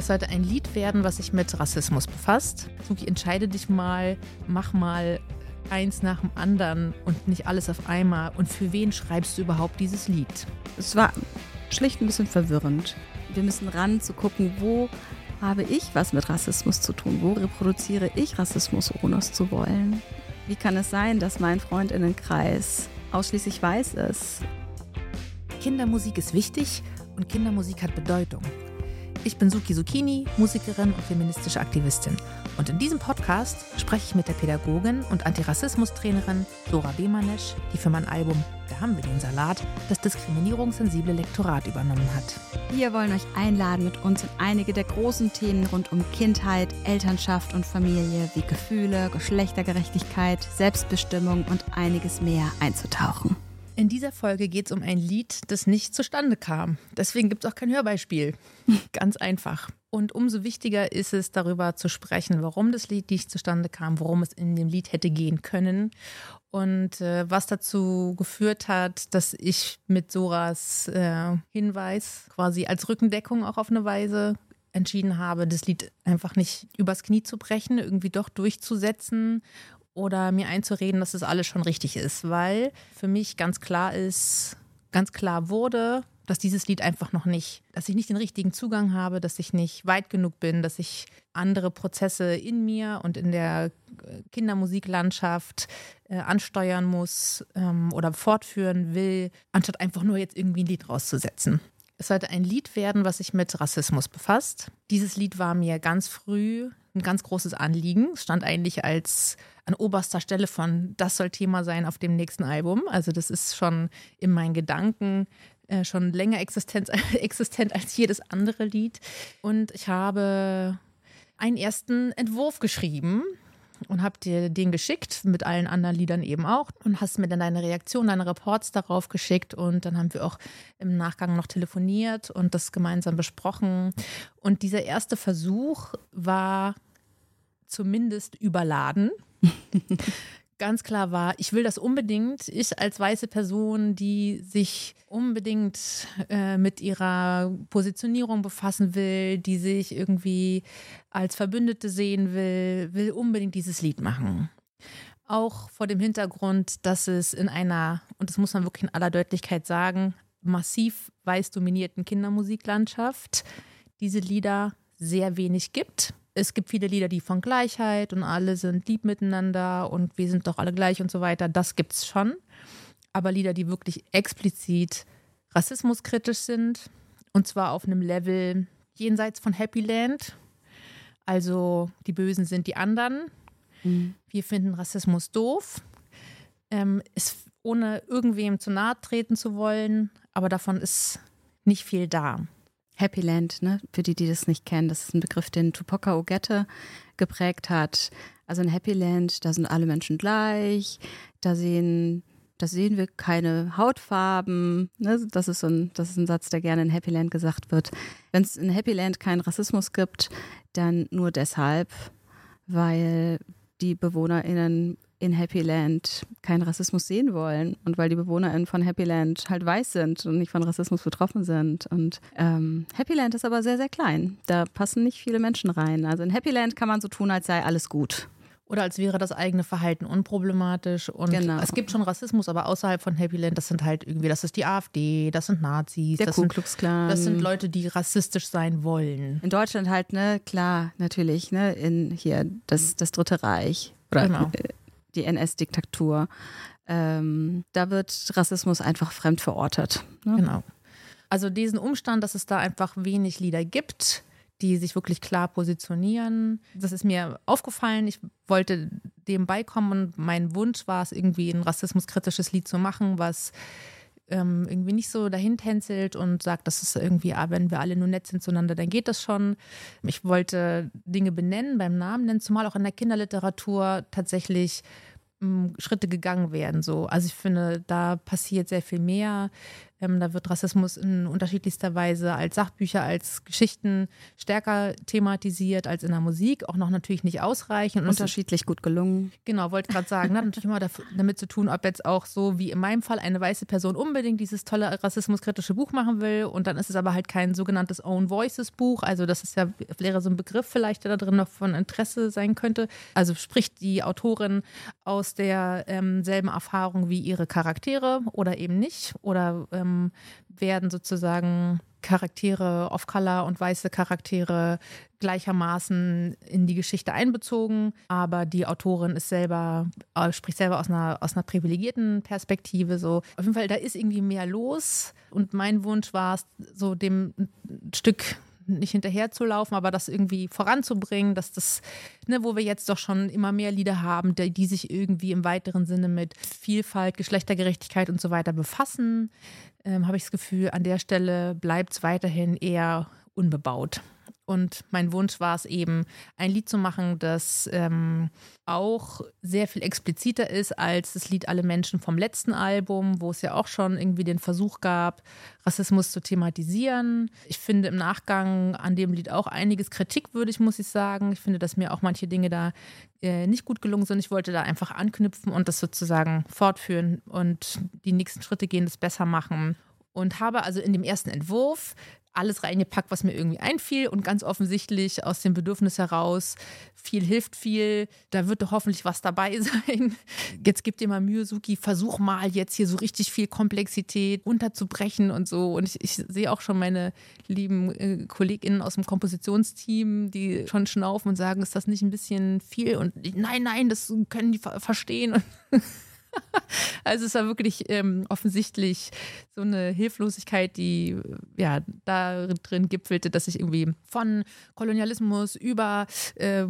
Es sollte ein Lied werden, was sich mit Rassismus befasst. Suki, entscheide dich mal, mach mal eins nach dem anderen und nicht alles auf einmal. Und für wen schreibst du überhaupt dieses Lied? Es war schlicht ein bisschen verwirrend. Wir müssen ran zu gucken, wo habe ich was mit Rassismus zu tun? Wo reproduziere ich Rassismus, ohne es zu wollen? Wie kann es sein, dass mein Freundinnenkreis ausschließlich weiß ist? Kindermusik ist wichtig und Kindermusik hat Bedeutung. Ich bin Suki Zucchini, Musikerin und feministische Aktivistin. Und in diesem Podcast spreche ich mit der Pädagogin und Antirassismus-Trainerin Dora Bemanesch, die für mein Album Da haben wir den Salat das diskriminierungssensible Lektorat übernommen hat. Wir wollen euch einladen, mit uns in einige der großen Themen rund um Kindheit, Elternschaft und Familie wie Gefühle, Geschlechtergerechtigkeit, Selbstbestimmung und einiges mehr einzutauchen. In dieser Folge geht es um ein Lied, das nicht zustande kam. Deswegen gibt es auch kein Hörbeispiel. Ganz einfach. Und umso wichtiger ist es, darüber zu sprechen, warum das Lied nicht zustande kam, worum es in dem Lied hätte gehen können und äh, was dazu geführt hat, dass ich mit Soras äh, Hinweis quasi als Rückendeckung auch auf eine Weise entschieden habe, das Lied einfach nicht übers Knie zu brechen, irgendwie doch durchzusetzen oder mir einzureden, dass das alles schon richtig ist, weil für mich ganz klar ist, ganz klar wurde, dass dieses Lied einfach noch nicht, dass ich nicht den richtigen Zugang habe, dass ich nicht weit genug bin, dass ich andere Prozesse in mir und in der Kindermusiklandschaft äh, ansteuern muss ähm, oder fortführen will, anstatt einfach nur jetzt irgendwie ein Lied rauszusetzen. Es sollte ein Lied werden, was sich mit Rassismus befasst. Dieses Lied war mir ganz früh ein ganz großes Anliegen. Es stand eigentlich als an oberster Stelle von, das soll Thema sein auf dem nächsten Album. Also das ist schon in meinen Gedanken äh, schon länger existent, existent als jedes andere Lied. Und ich habe einen ersten Entwurf geschrieben und habe dir den geschickt, mit allen anderen Liedern eben auch. Und hast mir dann deine Reaktion, deine Reports darauf geschickt. Und dann haben wir auch im Nachgang noch telefoniert und das gemeinsam besprochen. Und dieser erste Versuch war zumindest überladen. ganz klar war, ich will das unbedingt. Ich als weiße Person, die sich unbedingt äh, mit ihrer Positionierung befassen will, die sich irgendwie als Verbündete sehen will, will unbedingt dieses Lied machen. Auch vor dem Hintergrund, dass es in einer, und das muss man wirklich in aller Deutlichkeit sagen, massiv weiß dominierten Kindermusiklandschaft diese Lieder sehr wenig gibt es gibt viele Lieder, die von Gleichheit und alle sind lieb miteinander und wir sind doch alle gleich und so weiter. Das gibt es schon. Aber Lieder, die wirklich explizit rassismuskritisch sind und zwar auf einem Level jenseits von Happy Land. Also die Bösen sind die anderen. Mhm. Wir finden Rassismus doof. Ähm, ist ohne irgendwem zu nahe treten zu wollen, aber davon ist nicht viel da. Happy Land, ne? für die, die das nicht kennen, das ist ein Begriff, den Tupoka Ogette geprägt hat. Also in Happy Land, da sind alle Menschen gleich, da sehen, da sehen wir keine Hautfarben. Ne? Das, ist so ein, das ist ein Satz, der gerne in Happy Land gesagt wird. Wenn es in Happy Land keinen Rassismus gibt, dann nur deshalb, weil die BewohnerInnen in Happy Land keinen Rassismus sehen wollen und weil die BewohnerInnen von Happy Land halt weiß sind und nicht von Rassismus betroffen sind. Und ähm, Happy Land ist aber sehr, sehr klein. Da passen nicht viele Menschen rein. Also in Happy Land kann man so tun, als sei alles gut. Oder als wäre das eigene Verhalten unproblematisch. Und genau. es gibt schon Rassismus, aber außerhalb von Happy Land, das sind halt irgendwie, das ist die AfD, das sind Nazis, Der das, Klan. das sind Leute, die rassistisch sein wollen. In Deutschland halt, ne, klar, natürlich, ne, in hier das, das Dritte Reich. Oder genau. Die NS-Diktatur. Ähm, da wird Rassismus einfach fremd verortet. Ne? Genau. Also diesen Umstand, dass es da einfach wenig Lieder gibt, die sich wirklich klar positionieren. Das ist mir aufgefallen. Ich wollte dem beikommen und mein Wunsch war es, irgendwie ein rassismuskritisches Lied zu machen, was ähm, irgendwie nicht so dahin tänzelt und sagt, das ist irgendwie, ah, wenn wir alle nur nett sind zueinander, dann geht das schon. Ich wollte Dinge benennen, beim Namen nennen, zumal auch in der Kinderliteratur tatsächlich ähm, Schritte gegangen werden. So. Also ich finde, da passiert sehr viel mehr. Ähm, da wird Rassismus in unterschiedlichster Weise als Sachbücher, als Geschichten stärker thematisiert als in der Musik. Auch noch natürlich nicht ausreichend. Und Unterschiedlich gut gelungen. Genau, wollte gerade sagen. Hat natürlich immer damit zu tun, ob jetzt auch so wie in meinem Fall eine weiße Person unbedingt dieses tolle rassismuskritische Buch machen will. Und dann ist es aber halt kein sogenanntes Own Voices Buch. Also das ist ja, wäre so ein Begriff vielleicht, der da drin noch von Interesse sein könnte. Also spricht die Autorin aus derselben ähm, Erfahrung wie ihre Charaktere oder eben nicht? Oder ähm, werden sozusagen Charaktere, Off-Color und weiße Charaktere gleichermaßen in die Geschichte einbezogen, aber die Autorin ist selber, äh, spricht selber aus einer, aus einer privilegierten Perspektive. So. Auf jeden Fall, da ist irgendwie mehr los und mein Wunsch war es, so dem Stück nicht hinterherzulaufen, aber das irgendwie voranzubringen, dass das, ne, wo wir jetzt doch schon immer mehr Lieder haben, die, die sich irgendwie im weiteren Sinne mit Vielfalt, Geschlechtergerechtigkeit und so weiter befassen, ähm, habe ich das Gefühl, an der Stelle bleibt es weiterhin eher unbebaut. Und mein Wunsch war es eben, ein Lied zu machen, das ähm, auch sehr viel expliziter ist als das Lied Alle Menschen vom letzten Album, wo es ja auch schon irgendwie den Versuch gab, Rassismus zu thematisieren. Ich finde im Nachgang an dem Lied auch einiges kritikwürdig, muss ich sagen. Ich finde, dass mir auch manche Dinge da äh, nicht gut gelungen sind. Ich wollte da einfach anknüpfen und das sozusagen fortführen und die nächsten Schritte gehen, das besser machen und habe also in dem ersten Entwurf alles reingepackt, was mir irgendwie einfiel und ganz offensichtlich aus dem Bedürfnis heraus, viel hilft viel, da wird doch hoffentlich was dabei sein. Jetzt gib dir mal Mühe, Suki, versuch mal jetzt hier so richtig viel Komplexität unterzubrechen und so. Und ich, ich sehe auch schon meine lieben äh, KollegInnen aus dem Kompositionsteam, die schon schnaufen und sagen, ist das nicht ein bisschen viel? Und nein, nein, das können die verstehen. also es war wirklich ähm, offensichtlich so eine Hilflosigkeit, die ja da drin gipfelte, dass ich irgendwie von Kolonialismus über äh,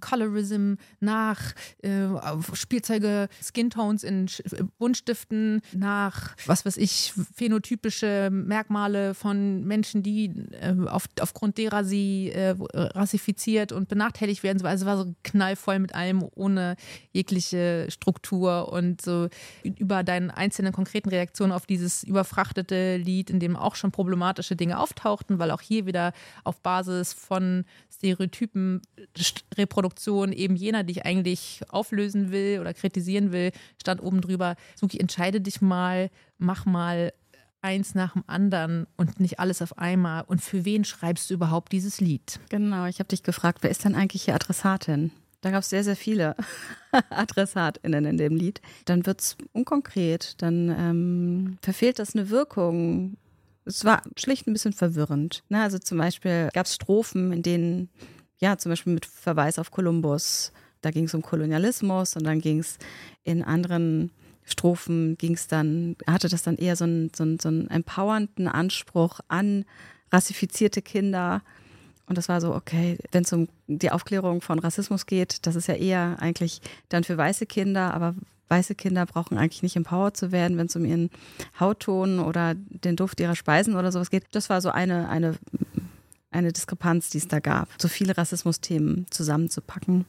Colorism nach äh, Spielzeuge, Skintones in Buntstiften nach was weiß ich, phänotypische Merkmale von Menschen, die äh, auf, aufgrund derer sie äh, rassifiziert und benachteiligt werden. Also es war so knallvoll mit allem, ohne jegliche Struktur und so über deine einzelnen konkreten Reaktionen auf dieses überfrachtete Lied, in dem auch schon problematische Dinge auftauchten, weil auch hier wieder auf Basis von Stereotypen Reproduktion eben jener, die ich eigentlich auflösen will oder kritisieren will, stand oben drüber, Suki, entscheide dich mal, mach mal eins nach dem anderen und nicht alles auf einmal. Und für wen schreibst du überhaupt dieses Lied? Genau, ich habe dich gefragt, wer ist denn eigentlich hier Adressatin? Da gab es sehr, sehr viele AdressatInnen in dem Lied. Dann wird es unkonkret, dann ähm, verfehlt das eine Wirkung. Es war schlicht ein bisschen verwirrend. Ne? Also zum Beispiel gab es Strophen, in denen, ja, zum Beispiel mit Verweis auf Kolumbus, da ging es um Kolonialismus und dann ging es in anderen Strophen ging es dann, hatte das dann eher so einen, so, so einen empowernden Anspruch an rassifizierte Kinder und das war so, okay, wenn es um die Aufklärung von Rassismus geht, das ist ja eher eigentlich dann für weiße Kinder, aber weiße Kinder brauchen eigentlich nicht empowered zu werden, wenn es um ihren Hautton oder den Duft ihrer Speisen oder sowas geht. Das war so eine, eine, eine Diskrepanz, die es da gab, so viele Rassismusthemen zusammenzupacken.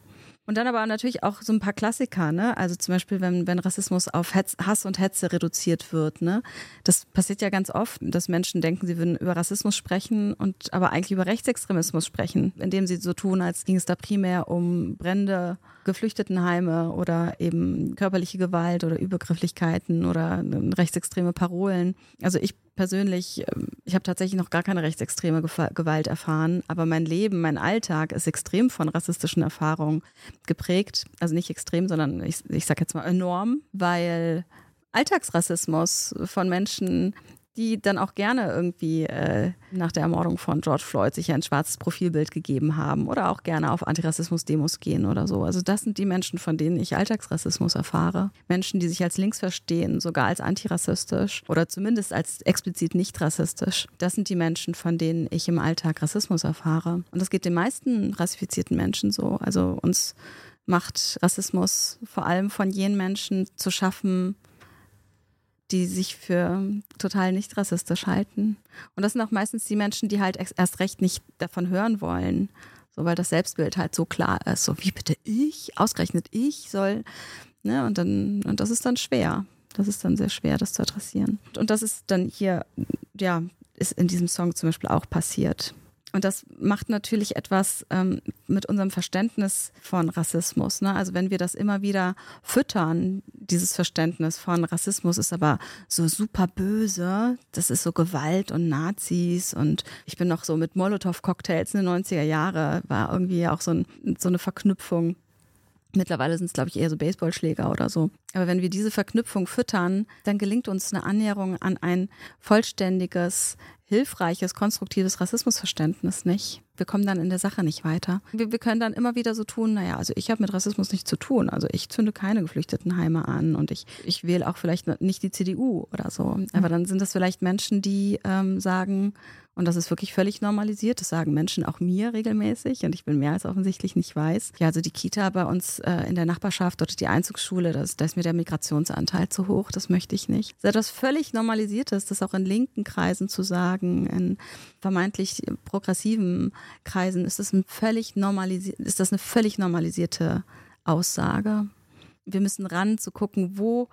Und dann aber natürlich auch so ein paar Klassiker, ne? Also zum Beispiel, wenn, wenn Rassismus auf Hetz, Hass und Hetze reduziert wird, ne? Das passiert ja ganz oft, dass Menschen denken, sie würden über Rassismus sprechen und aber eigentlich über Rechtsextremismus sprechen, indem sie so tun, als ging es da primär um Brände, Geflüchtetenheime oder eben körperliche Gewalt oder Übergrifflichkeiten oder rechtsextreme Parolen. Also ich persönlich, ähm, ich habe tatsächlich noch gar keine rechtsextreme Gewalt erfahren, aber mein Leben, mein Alltag ist extrem von rassistischen Erfahrungen geprägt. Also nicht extrem, sondern ich, ich sage jetzt mal enorm, weil Alltagsrassismus von Menschen die dann auch gerne irgendwie äh, nach der Ermordung von George Floyd sich ein schwarzes Profilbild gegeben haben oder auch gerne auf Antirassismus-Demos gehen oder so. Also das sind die Menschen, von denen ich Alltagsrassismus erfahre. Menschen, die sich als links verstehen, sogar als antirassistisch oder zumindest als explizit nicht rassistisch. Das sind die Menschen, von denen ich im Alltag Rassismus erfahre. Und das geht den meisten rassifizierten Menschen so. Also uns macht Rassismus vor allem von jenen Menschen zu schaffen, die sich für total nicht rassistisch halten. Und das sind auch meistens die Menschen, die halt erst recht nicht davon hören wollen. So, weil das Selbstbild halt so klar ist. So, wie bitte ich? Ausgerechnet ich soll. Ne? Und dann, und das ist dann schwer. Das ist dann sehr schwer, das zu adressieren. Und das ist dann hier, ja, ist in diesem Song zum Beispiel auch passiert. Und das macht natürlich etwas ähm, mit unserem Verständnis von Rassismus. Ne? Also wenn wir das immer wieder füttern, dieses Verständnis von Rassismus ist aber so super böse, das ist so Gewalt und Nazis und ich bin noch so mit Molotow-Cocktails in den 90er Jahre, war irgendwie auch so, ein, so eine Verknüpfung Mittlerweile sind es, glaube ich, eher so Baseballschläger oder so. Aber wenn wir diese Verknüpfung füttern, dann gelingt uns eine Annäherung an ein vollständiges, hilfreiches, konstruktives Rassismusverständnis nicht. Wir kommen dann in der Sache nicht weiter. Wir, wir können dann immer wieder so tun, naja, also ich habe mit Rassismus nichts zu tun. Also ich zünde keine Geflüchtetenheime an und ich, ich wähle auch vielleicht nicht die CDU oder so. Aber dann sind das vielleicht Menschen, die ähm, sagen, und das ist wirklich völlig normalisiert. Das sagen Menschen auch mir regelmäßig. Und ich bin mehr als offensichtlich nicht weiß. Ja, also die Kita bei uns äh, in der Nachbarschaft, dort die Einzugsschule, da ist, mir der Migrationsanteil zu hoch. Das möchte ich nicht. Das ist etwas völlig Normalisiertes, das auch in linken Kreisen zu sagen, in vermeintlich progressiven Kreisen ist das, ein völlig ist das eine völlig normalisierte Aussage. Wir müssen ran zu gucken, wo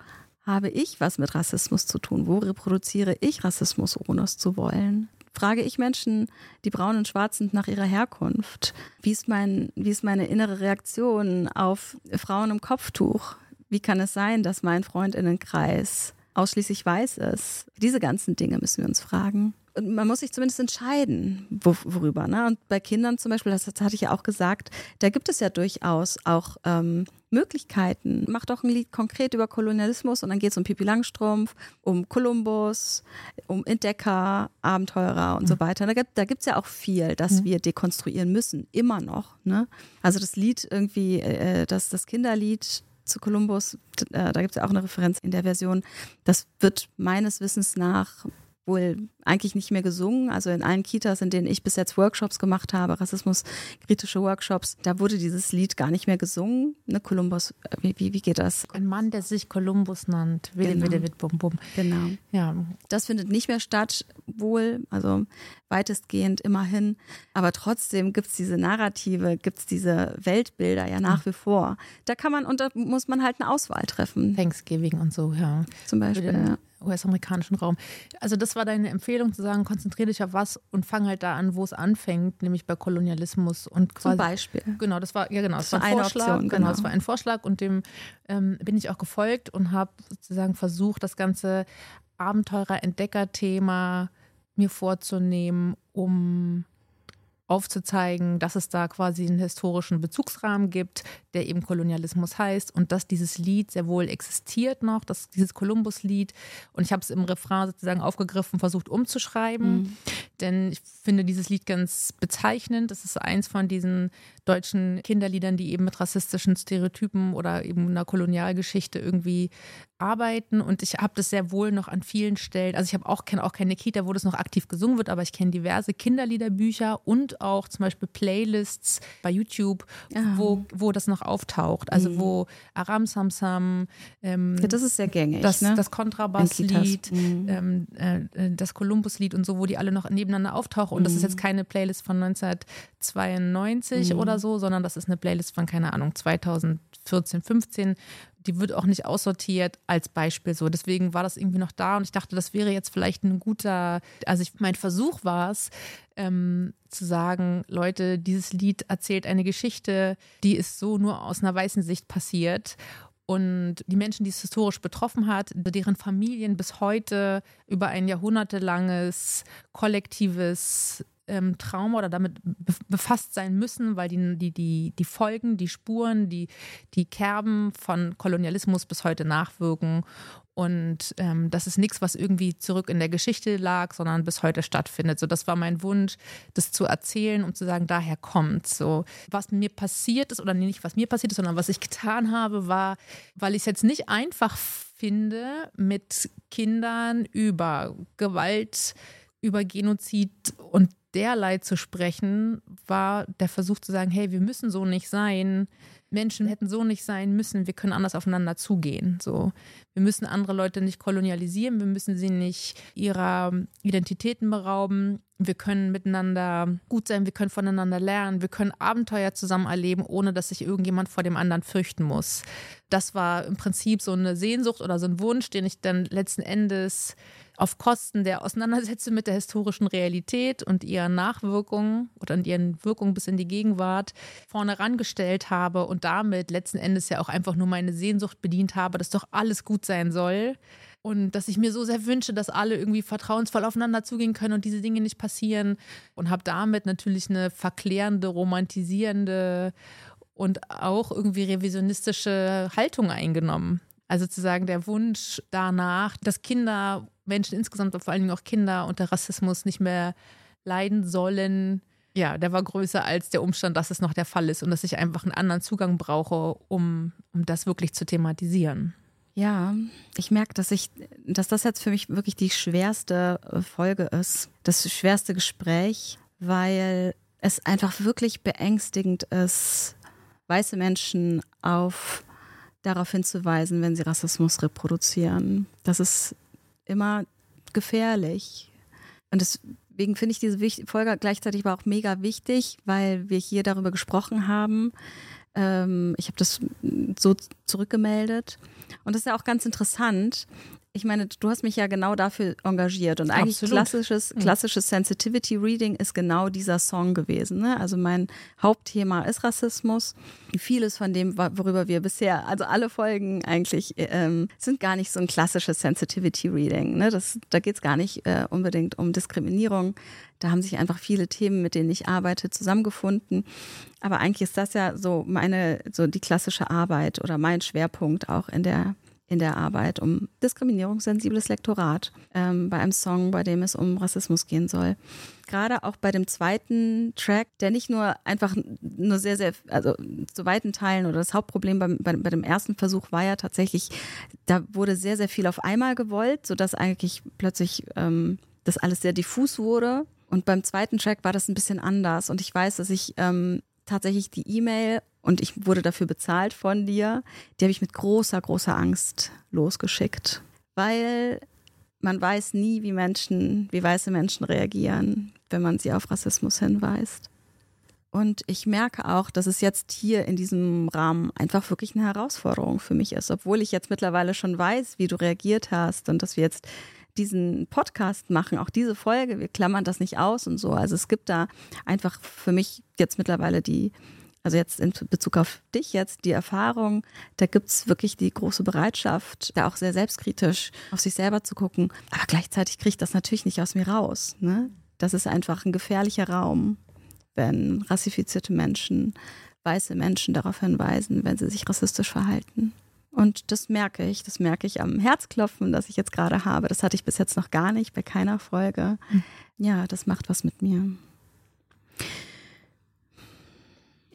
habe ich was mit Rassismus zu tun? Wo reproduziere ich Rassismus, ohne es zu wollen? Frage ich Menschen, die braun und schwarz sind, nach ihrer Herkunft. Wie ist, mein, wie ist meine innere Reaktion auf Frauen im Kopftuch? Wie kann es sein, dass mein Freundinnenkreis ausschließlich weiß ist? Diese ganzen Dinge müssen wir uns fragen man muss sich zumindest entscheiden, wo, worüber. Ne? Und bei Kindern zum Beispiel, das, das, hatte ich ja auch gesagt, da gibt es ja durchaus auch ähm, Möglichkeiten. Macht doch ein Lied konkret über Kolonialismus und dann geht es um Pipi Langstrumpf, um Kolumbus, um Entdecker, Abenteurer und mhm. so weiter. Da gibt es gibt's ja auch viel, das mhm. wir dekonstruieren müssen, immer noch. Ne? Also das Lied irgendwie, äh, das, das Kinderlied, zu Kolumbus, äh, da gibt es ja auch eine Referenz in der Version. Das wird meines Wissens nach wohl eigentlich nicht mehr gesungen. Also in allen Kitas, in denen ich bis jetzt Workshops gemacht habe, rassismuskritische Workshops, da wurde dieses Lied gar nicht mehr gesungen. Ne, Kolumbus, äh, wie, wie, wie geht das? Ein Mann, der sich Kolumbus nannt. Willi, genau. Willi, bum, bum. Genau. Ja. Das findet nicht mehr statt, wohl, also weitestgehend immerhin. Aber trotzdem gibt es diese Narrative, gibt es diese Weltbilder ja nach wie vor. Da kann man und da muss man halt eine Auswahl treffen. Thanksgiving und so, ja. Zum Beispiel, ja. US-amerikanischen Raum. Also das war deine Empfehlung zu sagen, konzentriere dich auf was und fang halt da an, wo es anfängt, nämlich bei Kolonialismus und quasi. Zum Beispiel. Genau, das war ja genau, das, das war ein Vorschlag. Option, genau. genau, das war ein Vorschlag und dem ähm, bin ich auch gefolgt und habe sozusagen versucht, das ganze Abenteurer-Entdecker-Thema mir vorzunehmen, um aufzuzeigen, dass es da quasi einen historischen Bezugsrahmen gibt, der eben Kolonialismus heißt und dass dieses Lied sehr wohl existiert noch, dass dieses Kolumbus-Lied und ich habe es im Refrain sozusagen aufgegriffen, versucht umzuschreiben, mhm. denn ich finde dieses Lied ganz bezeichnend. Das ist eins von diesen deutschen Kinderliedern, die eben mit rassistischen Stereotypen oder eben einer Kolonialgeschichte irgendwie arbeiten und ich habe das sehr wohl noch an vielen Stellen, also ich habe auch kenne auch keine Kita, wo das noch aktiv gesungen wird, aber ich kenne diverse Kinderliederbücher und auch zum Beispiel Playlists bei YouTube, wo, wo das noch auftaucht, also mhm. wo Aram Samsam, ähm, ja, das ist sehr gängig, das, ne? das Kontrabasslied, mhm. ähm, äh, das Kolumbuslied und so, wo die alle noch nebeneinander auftauchen und das ist jetzt mhm. keine Playlist von 1992 mhm. oder so, sondern das ist eine Playlist von keine Ahnung 2014, 15 die wird auch nicht aussortiert als Beispiel so. Deswegen war das irgendwie noch da und ich dachte, das wäre jetzt vielleicht ein guter, also ich, mein Versuch war es, ähm, zu sagen, Leute, dieses Lied erzählt eine Geschichte, die ist so nur aus einer weißen Sicht passiert. Und die Menschen, die es historisch betroffen hat, deren Familien bis heute über ein jahrhundertelanges kollektives ähm, Trauma oder damit befasst sein müssen, weil die, die, die, die Folgen, die Spuren, die, die Kerben von Kolonialismus bis heute nachwirken. Und ähm, das ist nichts, was irgendwie zurück in der Geschichte lag, sondern bis heute stattfindet. So, das war mein Wunsch, das zu erzählen, um zu sagen, daher kommt. So, was mir passiert ist, oder nicht was mir passiert ist, sondern was ich getan habe, war, weil ich es jetzt nicht einfach finde, mit Kindern über Gewalt, über Genozid und derlei zu sprechen, war der Versuch zu sagen, hey, wir müssen so nicht sein. Menschen hätten so nicht sein müssen. Wir können anders aufeinander zugehen. So, wir müssen andere Leute nicht kolonialisieren. Wir müssen sie nicht ihrer Identitäten berauben. Wir können miteinander gut sein, wir können voneinander lernen, wir können Abenteuer zusammen erleben, ohne dass sich irgendjemand vor dem anderen fürchten muss. Das war im Prinzip so eine Sehnsucht oder so ein Wunsch, den ich dann letzten Endes auf Kosten der Auseinandersetzung mit der historischen Realität und ihren Nachwirkungen oder ihren Wirkungen bis in die Gegenwart vorne rangestellt habe und damit letzten Endes ja auch einfach nur meine Sehnsucht bedient habe, dass doch alles gut sein soll. Und dass ich mir so sehr wünsche, dass alle irgendwie vertrauensvoll aufeinander zugehen können und diese Dinge nicht passieren. Und habe damit natürlich eine verklärende, romantisierende und auch irgendwie revisionistische Haltung eingenommen. Also zu sagen, der Wunsch danach, dass Kinder, Menschen insgesamt, vor allen Dingen auch Kinder unter Rassismus nicht mehr leiden sollen, ja, der war größer als der Umstand, dass es noch der Fall ist und dass ich einfach einen anderen Zugang brauche, um, um das wirklich zu thematisieren. Ja, ich merke, dass ich, dass das jetzt für mich wirklich die schwerste äh, Folge ist, das schwerste Gespräch, weil es einfach wirklich beängstigend ist, weiße Menschen auf darauf hinzuweisen, wenn sie Rassismus reproduzieren. Das ist immer gefährlich. Und deswegen finde ich diese Folge gleichzeitig aber auch mega wichtig, weil wir hier darüber gesprochen haben. Ähm, ich habe das so zurückgemeldet. Und das ist ja auch ganz interessant. Ich meine, du hast mich ja genau dafür engagiert und eigentlich Absolut. klassisches, klassisches Sensitivity Reading ist genau dieser Song gewesen. Ne? Also mein Hauptthema ist Rassismus. Vieles von dem, worüber wir bisher, also alle Folgen eigentlich, ähm, sind gar nicht so ein klassisches Sensitivity Reading. Ne? Das, da geht es gar nicht äh, unbedingt um Diskriminierung. Da haben sich einfach viele Themen, mit denen ich arbeite, zusammengefunden. Aber eigentlich ist das ja so meine, so die klassische Arbeit oder mein Schwerpunkt auch in der in der Arbeit um diskriminierungssensibles Lektorat ähm, bei einem Song, bei dem es um Rassismus gehen soll. Gerade auch bei dem zweiten Track, der nicht nur einfach nur sehr, sehr, also zu weiten Teilen oder das Hauptproblem beim, bei, bei dem ersten Versuch war ja tatsächlich, da wurde sehr, sehr viel auf einmal gewollt, sodass eigentlich plötzlich ähm, das alles sehr diffus wurde. Und beim zweiten Track war das ein bisschen anders. Und ich weiß, dass ich ähm, tatsächlich die E-Mail und ich wurde dafür bezahlt von dir. Die habe ich mit großer, großer Angst losgeschickt, weil man weiß nie, wie Menschen, wie weiße Menschen reagieren, wenn man sie auf Rassismus hinweist. Und ich merke auch, dass es jetzt hier in diesem Rahmen einfach wirklich eine Herausforderung für mich ist, obwohl ich jetzt mittlerweile schon weiß, wie du reagiert hast und dass wir jetzt diesen Podcast machen, auch diese Folge, wir klammern das nicht aus und so. Also es gibt da einfach für mich jetzt mittlerweile die, also jetzt in Bezug auf dich jetzt, die Erfahrung, da gibt es wirklich die große Bereitschaft, da auch sehr selbstkritisch auf sich selber zu gucken. Aber gleichzeitig kriege ich das natürlich nicht aus mir raus. Ne? Das ist einfach ein gefährlicher Raum, wenn rassifizierte Menschen, weiße Menschen darauf hinweisen, wenn sie sich rassistisch verhalten. Und das merke ich, das merke ich am Herzklopfen, das ich jetzt gerade habe. Das hatte ich bis jetzt noch gar nicht bei keiner Folge. Hm. Ja, das macht was mit mir.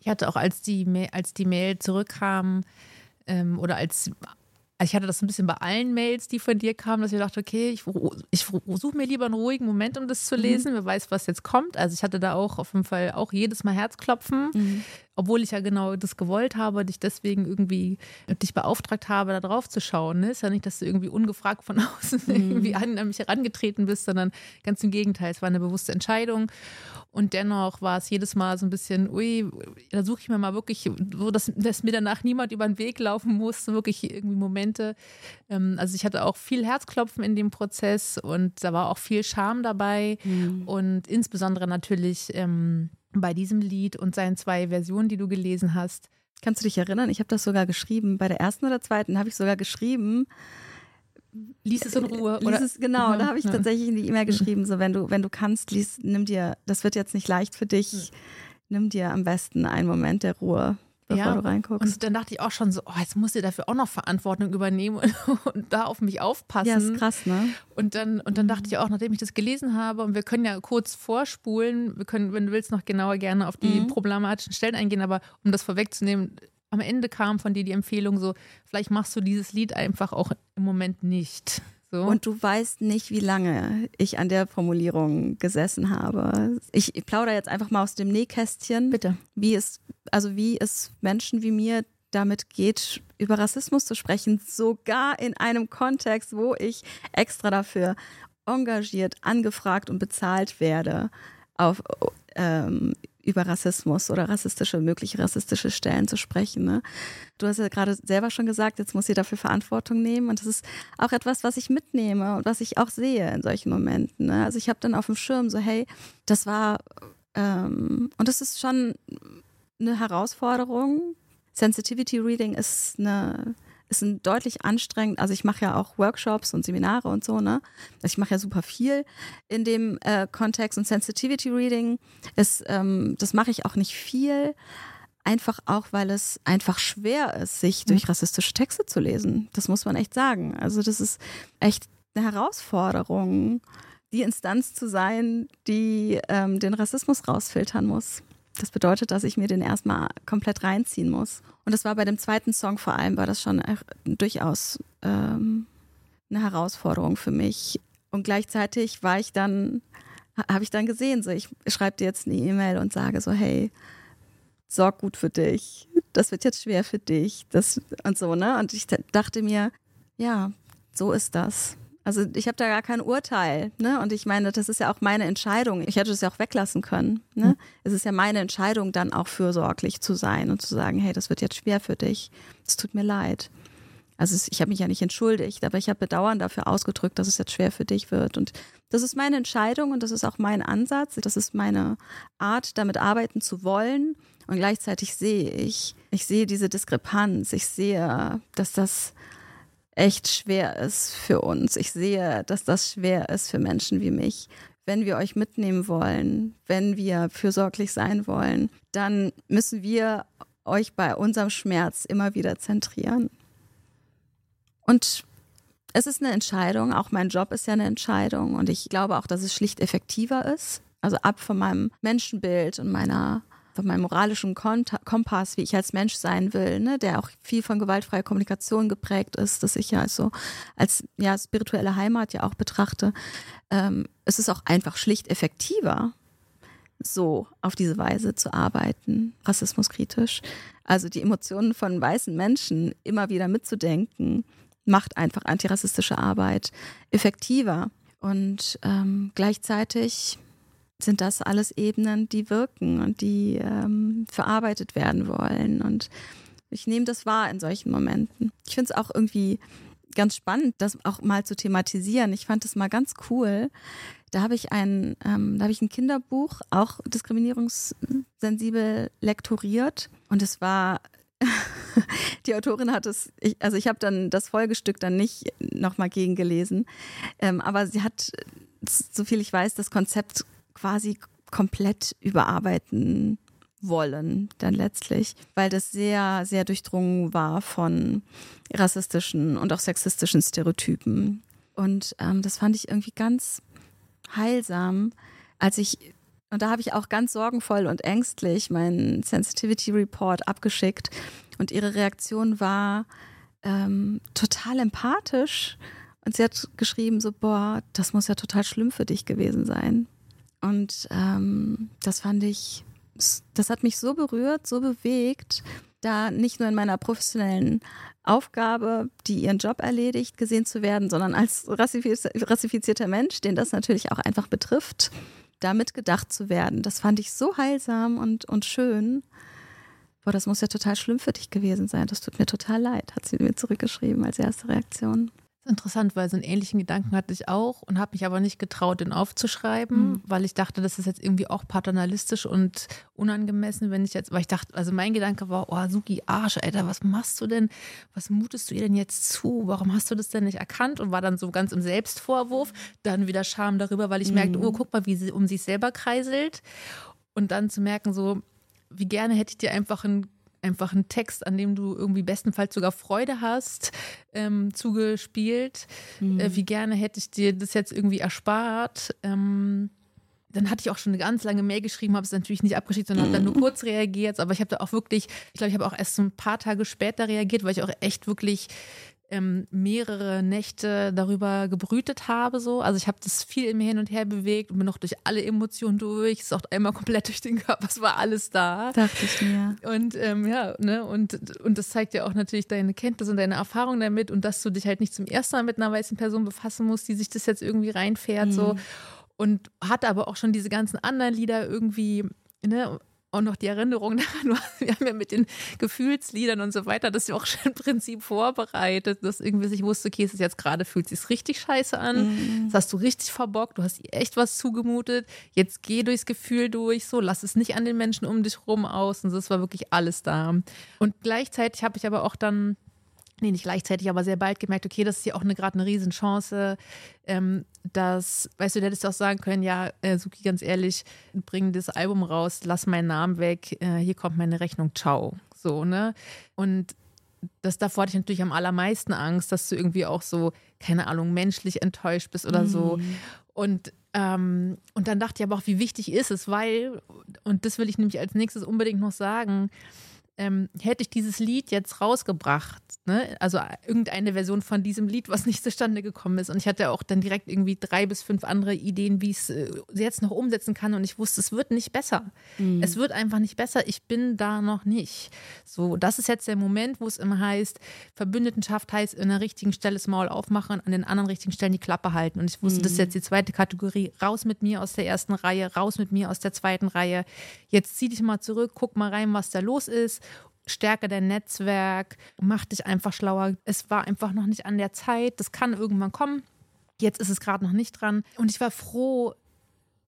Ich hatte auch, als die, Mail, als die Mail zurückkam ähm, oder als ich hatte das ein bisschen bei allen Mails, die von dir kamen, dass ich dachte, okay, ich, ich suche mir lieber einen ruhigen Moment, um das zu mhm. lesen. Mhm. Wer weiß, was jetzt kommt. Also ich hatte da auch auf jeden Fall auch jedes Mal Herzklopfen. Mhm obwohl ich ja genau das gewollt habe, dich deswegen irgendwie dich beauftragt habe, da drauf zu schauen. Ne? Ist ja nicht, dass du irgendwie ungefragt von außen mhm. irgendwie an, an mich herangetreten bist, sondern ganz im Gegenteil. Es war eine bewusste Entscheidung. Und dennoch war es jedes Mal so ein bisschen, ui, da suche ich mir mal wirklich, so dass, dass mir danach niemand über den Weg laufen muss, wirklich irgendwie Momente. Ähm, also ich hatte auch viel Herzklopfen in dem Prozess und da war auch viel Scham dabei mhm. und insbesondere natürlich ähm, bei diesem Lied und seinen zwei Versionen, die du gelesen hast. Kannst du dich erinnern? Ich habe das sogar geschrieben. Bei der ersten oder zweiten habe ich sogar geschrieben. Lies es in Ruhe. Lies es, genau, ja, da habe ich tatsächlich in die E-Mail geschrieben, so wenn du, wenn du kannst, lies, nimm dir, das wird jetzt nicht leicht für dich, nimm dir am besten einen Moment der Ruhe bevor ja, du reinguckst. Und dann dachte ich auch schon so, oh, jetzt muss ihr dafür auch noch Verantwortung übernehmen und, und, da auf mich aufpassen. Ja, ist krass, ne? Und dann, und dann dachte ich auch, nachdem ich das gelesen habe, und wir können ja kurz vorspulen, wir können, wenn du willst, noch genauer gerne auf die mhm. problematischen Stellen eingehen, aber um das vorwegzunehmen, am Ende kam von dir die Empfehlung so, vielleicht machst du dieses Lied einfach auch im Moment nicht. So. Und du weißt nicht, wie lange ich an der Formulierung gesessen habe. Ich, plaudere jetzt einfach mal aus dem Nähkästchen. Bitte. Wie es, also wie es Menschen wie mir damit geht, über Rassismus zu sprechen, sogar in einem Kontext, wo ich extra dafür engagiert, angefragt und bezahlt werde, auf, ähm, über Rassismus oder rassistische, mögliche rassistische Stellen zu sprechen. Ne? Du hast ja gerade selber schon gesagt, jetzt muss sie dafür Verantwortung nehmen. Und das ist auch etwas, was ich mitnehme und was ich auch sehe in solchen Momenten. Ne? Also ich habe dann auf dem Schirm so, hey, das war, ähm, und das ist schon eine Herausforderung. Sensitivity Reading ist eine ist ein deutlich anstrengend. Also ich mache ja auch Workshops und Seminare und so, ne? Ich mache ja super viel in dem äh, Kontext und Sensitivity Reading ist, ähm, das mache ich auch nicht viel. Einfach auch, weil es einfach schwer ist, sich durch mhm. rassistische Texte zu lesen. Das muss man echt sagen. Also das ist echt eine Herausforderung, die Instanz zu sein, die ähm, den Rassismus rausfiltern muss. Das bedeutet, dass ich mir den erstmal komplett reinziehen muss. Und das war bei dem zweiten Song vor allem, war das schon durchaus ähm, eine Herausforderung für mich. Und gleichzeitig war ich dann, habe ich dann gesehen, so ich schreibe dir jetzt eine E-Mail und sage so, hey, sorg gut für dich. Das wird jetzt schwer für dich. Das und so, ne? Und ich dachte mir, ja, so ist das. Also ich habe da gar kein Urteil. Ne? Und ich meine, das ist ja auch meine Entscheidung. Ich hätte es ja auch weglassen können. Ne? Mhm. Es ist ja meine Entscheidung, dann auch fürsorglich zu sein und zu sagen, hey, das wird jetzt schwer für dich. Es tut mir leid. Also ich habe mich ja nicht entschuldigt, aber ich habe Bedauern dafür ausgedrückt, dass es jetzt schwer für dich wird. Und das ist meine Entscheidung und das ist auch mein Ansatz. Das ist meine Art, damit arbeiten zu wollen. Und gleichzeitig sehe ich, ich sehe diese Diskrepanz. Ich sehe, dass das echt schwer ist für uns. Ich sehe, dass das schwer ist für Menschen wie mich. Wenn wir euch mitnehmen wollen, wenn wir fürsorglich sein wollen, dann müssen wir euch bei unserem Schmerz immer wieder zentrieren. Und es ist eine Entscheidung, auch mein Job ist ja eine Entscheidung und ich glaube auch, dass es schlicht effektiver ist. Also ab von meinem Menschenbild und meiner von meinem moralischen Kompass, wie ich als Mensch sein will, ne, der auch viel von gewaltfreier Kommunikation geprägt ist, dass ich ja also als ja, spirituelle Heimat ja auch betrachte. Ähm, es ist auch einfach schlicht effektiver, so auf diese Weise zu arbeiten, rassismuskritisch. Also die Emotionen von weißen Menschen immer wieder mitzudenken, macht einfach antirassistische Arbeit effektiver. Und ähm, gleichzeitig sind das alles Ebenen, die wirken und die ähm, verarbeitet werden wollen. Und ich nehme das wahr in solchen Momenten. Ich finde es auch irgendwie ganz spannend, das auch mal zu thematisieren. Ich fand es mal ganz cool. Da habe ich ein, ähm, da habe ich ein Kinderbuch, auch diskriminierungssensibel lektoriert. Und es war die Autorin hat es, ich, also ich habe dann das Folgestück dann nicht nochmal gegengelesen, ähm, aber sie hat, so viel ich weiß, das Konzept quasi komplett überarbeiten wollen, dann letztlich, weil das sehr, sehr durchdrungen war von rassistischen und auch sexistischen Stereotypen. Und ähm, das fand ich irgendwie ganz heilsam, als ich, und da habe ich auch ganz sorgenvoll und ängstlich meinen Sensitivity Report abgeschickt und ihre Reaktion war ähm, total empathisch. Und sie hat geschrieben, so, boah, das muss ja total schlimm für dich gewesen sein. Und ähm, das fand ich, das hat mich so berührt, so bewegt, da nicht nur in meiner professionellen Aufgabe, die ihren Job erledigt, gesehen zu werden, sondern als rassifizierter Mensch, den das natürlich auch einfach betrifft, damit gedacht zu werden. Das fand ich so heilsam und, und schön. Boah, das muss ja total schlimm für dich gewesen sein. Das tut mir total leid, hat sie mir zurückgeschrieben als erste Reaktion interessant, weil so einen ähnlichen Gedanken hatte ich auch und habe mich aber nicht getraut, den aufzuschreiben, mhm. weil ich dachte, das ist jetzt irgendwie auch paternalistisch und unangemessen, wenn ich jetzt, weil ich dachte, also mein Gedanke war, oh, Suki Arsch, Alter, was machst du denn? Was mutest du ihr denn jetzt zu? Warum hast du das denn nicht erkannt? Und war dann so ganz im Selbstvorwurf, dann wieder Scham darüber, weil ich mhm. merkte, oh, guck mal, wie sie um sich selber kreiselt. Und dann zu merken, so, wie gerne hätte ich dir einfach ein einfach einen Text, an dem du irgendwie bestenfalls sogar Freude hast, ähm, zugespielt. Mhm. Äh, wie gerne hätte ich dir das jetzt irgendwie erspart. Ähm, dann hatte ich auch schon eine ganz lange Mail geschrieben, habe es natürlich nicht abgeschickt, sondern habe dann nur kurz reagiert. Aber ich habe da auch wirklich, ich glaube, ich habe auch erst so ein paar Tage später reagiert, weil ich auch echt wirklich ähm, mehrere Nächte darüber gebrütet habe. So. Also ich habe das viel in mir hin und her bewegt und bin noch durch alle Emotionen durch. Es ist auch einmal komplett durch den Körper, es war alles da. Dachte ich mir. Und ähm, ja, ne, und, und das zeigt ja auch natürlich deine Kenntnis und deine Erfahrung damit und dass du dich halt nicht zum ersten Mal mit einer weißen Person befassen musst, die sich das jetzt irgendwie reinfährt. Mhm. So. Und hat aber auch schon diese ganzen anderen Lieder irgendwie Ne, auch noch die Erinnerung daran, wir haben ja mit den Gefühlsliedern und so weiter das ja auch schon im Prinzip vorbereitet, dass irgendwie sich wusste, okay, es ist jetzt gerade, fühlt sich richtig scheiße an, mhm. das hast du richtig verbockt, du hast ihr echt was zugemutet, jetzt geh durchs Gefühl durch, so, lass es nicht an den Menschen um dich rum aus und das war wirklich alles da. Und gleichzeitig habe ich aber auch dann nee, nicht gleichzeitig, aber sehr bald gemerkt, okay, das ist ja auch eine, gerade eine Riesenchance, ähm, dass, weißt du, du hättest auch sagen können, ja, äh, Suki, ganz ehrlich, bring das Album raus, lass meinen Namen weg, äh, hier kommt meine Rechnung, ciao. So, ne? Und das davor hatte ich natürlich am allermeisten Angst, dass du irgendwie auch so, keine Ahnung, menschlich enttäuscht bist oder mhm. so. Und ähm, und dann dachte ich aber auch, wie wichtig ist es, weil, und das will ich nämlich als nächstes unbedingt noch sagen, ähm, hätte ich dieses Lied jetzt rausgebracht, ne? also irgendeine Version von diesem Lied, was nicht zustande gekommen ist. Und ich hatte auch dann direkt irgendwie drei bis fünf andere Ideen, wie ich es äh, jetzt noch umsetzen kann. Und ich wusste, es wird nicht besser. Mhm. Es wird einfach nicht besser. Ich bin da noch nicht. So, das ist jetzt der Moment, wo es immer heißt, Verbündetenschaft heißt, an der richtigen Stelle das Maul aufmachen, an den anderen richtigen Stellen die Klappe halten. Und ich wusste, mhm. das ist jetzt die zweite Kategorie. Raus mit mir aus der ersten Reihe, raus mit mir aus der zweiten Reihe. Jetzt zieh dich mal zurück, guck mal rein, was da los ist stärke dein Netzwerk, mach dich einfach schlauer. Es war einfach noch nicht an der Zeit. Das kann irgendwann kommen. Jetzt ist es gerade noch nicht dran. Und ich war froh,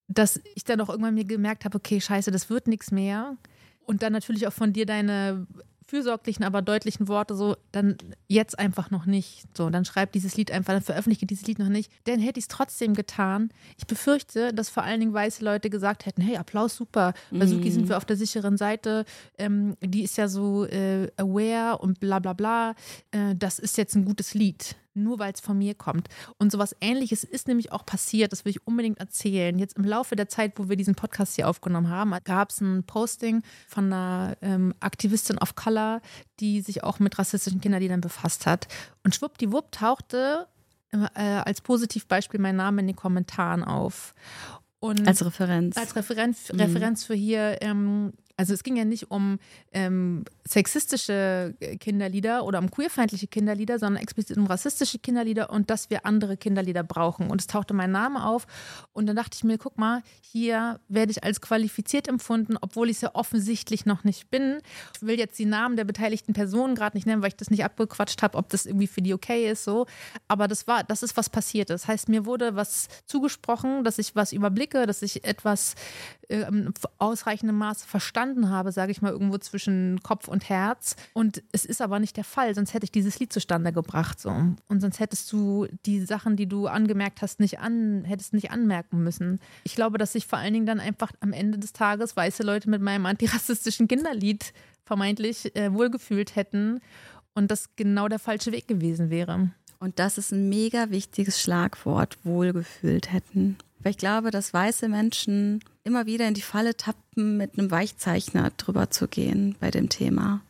dass ich dann auch irgendwann mir gemerkt habe, okay, scheiße, das wird nichts mehr. Und dann natürlich auch von dir deine fürsorglichen, aber deutlichen Worte so, dann jetzt einfach noch nicht. So, dann schreibt dieses Lied einfach, dann veröffentliche dieses Lied noch nicht. Dann hätte ich es trotzdem getan. Ich befürchte, dass vor allen Dingen weiße Leute gesagt hätten, hey, Applaus, super. Bei Suki mhm. sind wir auf der sicheren Seite. Ähm, die ist ja so äh, aware und bla bla bla. Äh, das ist jetzt ein gutes Lied nur weil es von mir kommt. Und sowas ähnliches ist nämlich auch passiert, das will ich unbedingt erzählen. Jetzt im Laufe der Zeit, wo wir diesen Podcast hier aufgenommen haben, gab es ein Posting von einer ähm, Aktivistin of Color, die sich auch mit rassistischen Kinderliedern befasst hat. Und schwuppdiwupp tauchte äh, als Positivbeispiel mein Name in den Kommentaren auf. Und als Referenz. Als Referenz, mhm. Referenz für hier ähm, also es ging ja nicht um ähm, sexistische Kinderlieder oder um queerfeindliche Kinderlieder, sondern explizit um rassistische Kinderlieder und dass wir andere Kinderlieder brauchen. Und es tauchte mein Name auf und dann dachte ich mir, guck mal, hier werde ich als qualifiziert empfunden, obwohl ich es ja offensichtlich noch nicht bin. Ich will jetzt die Namen der beteiligten Personen gerade nicht nennen, weil ich das nicht abgequatscht habe, ob das irgendwie für die okay ist, so. Aber das war, das ist was passiert. Das heißt, mir wurde was zugesprochen, dass ich was überblicke, dass ich etwas äh, im ausreichendem Maße verstanden habe, sage ich mal, irgendwo zwischen Kopf und Herz. Und es ist aber nicht der Fall, sonst hätte ich dieses Lied zustande gebracht. So. Und sonst hättest du die Sachen, die du angemerkt hast, nicht an, hättest nicht anmerken müssen. Ich glaube, dass sich vor allen Dingen dann einfach am Ende des Tages weiße Leute mit meinem antirassistischen Kinderlied vermeintlich äh, wohlgefühlt hätten und das genau der falsche Weg gewesen wäre. Und das ist ein mega wichtiges Schlagwort, wohlgefühlt hätten. Weil ich glaube, dass weiße Menschen immer wieder in die Falle tappen, mit einem Weichzeichner drüber zu gehen bei dem Thema.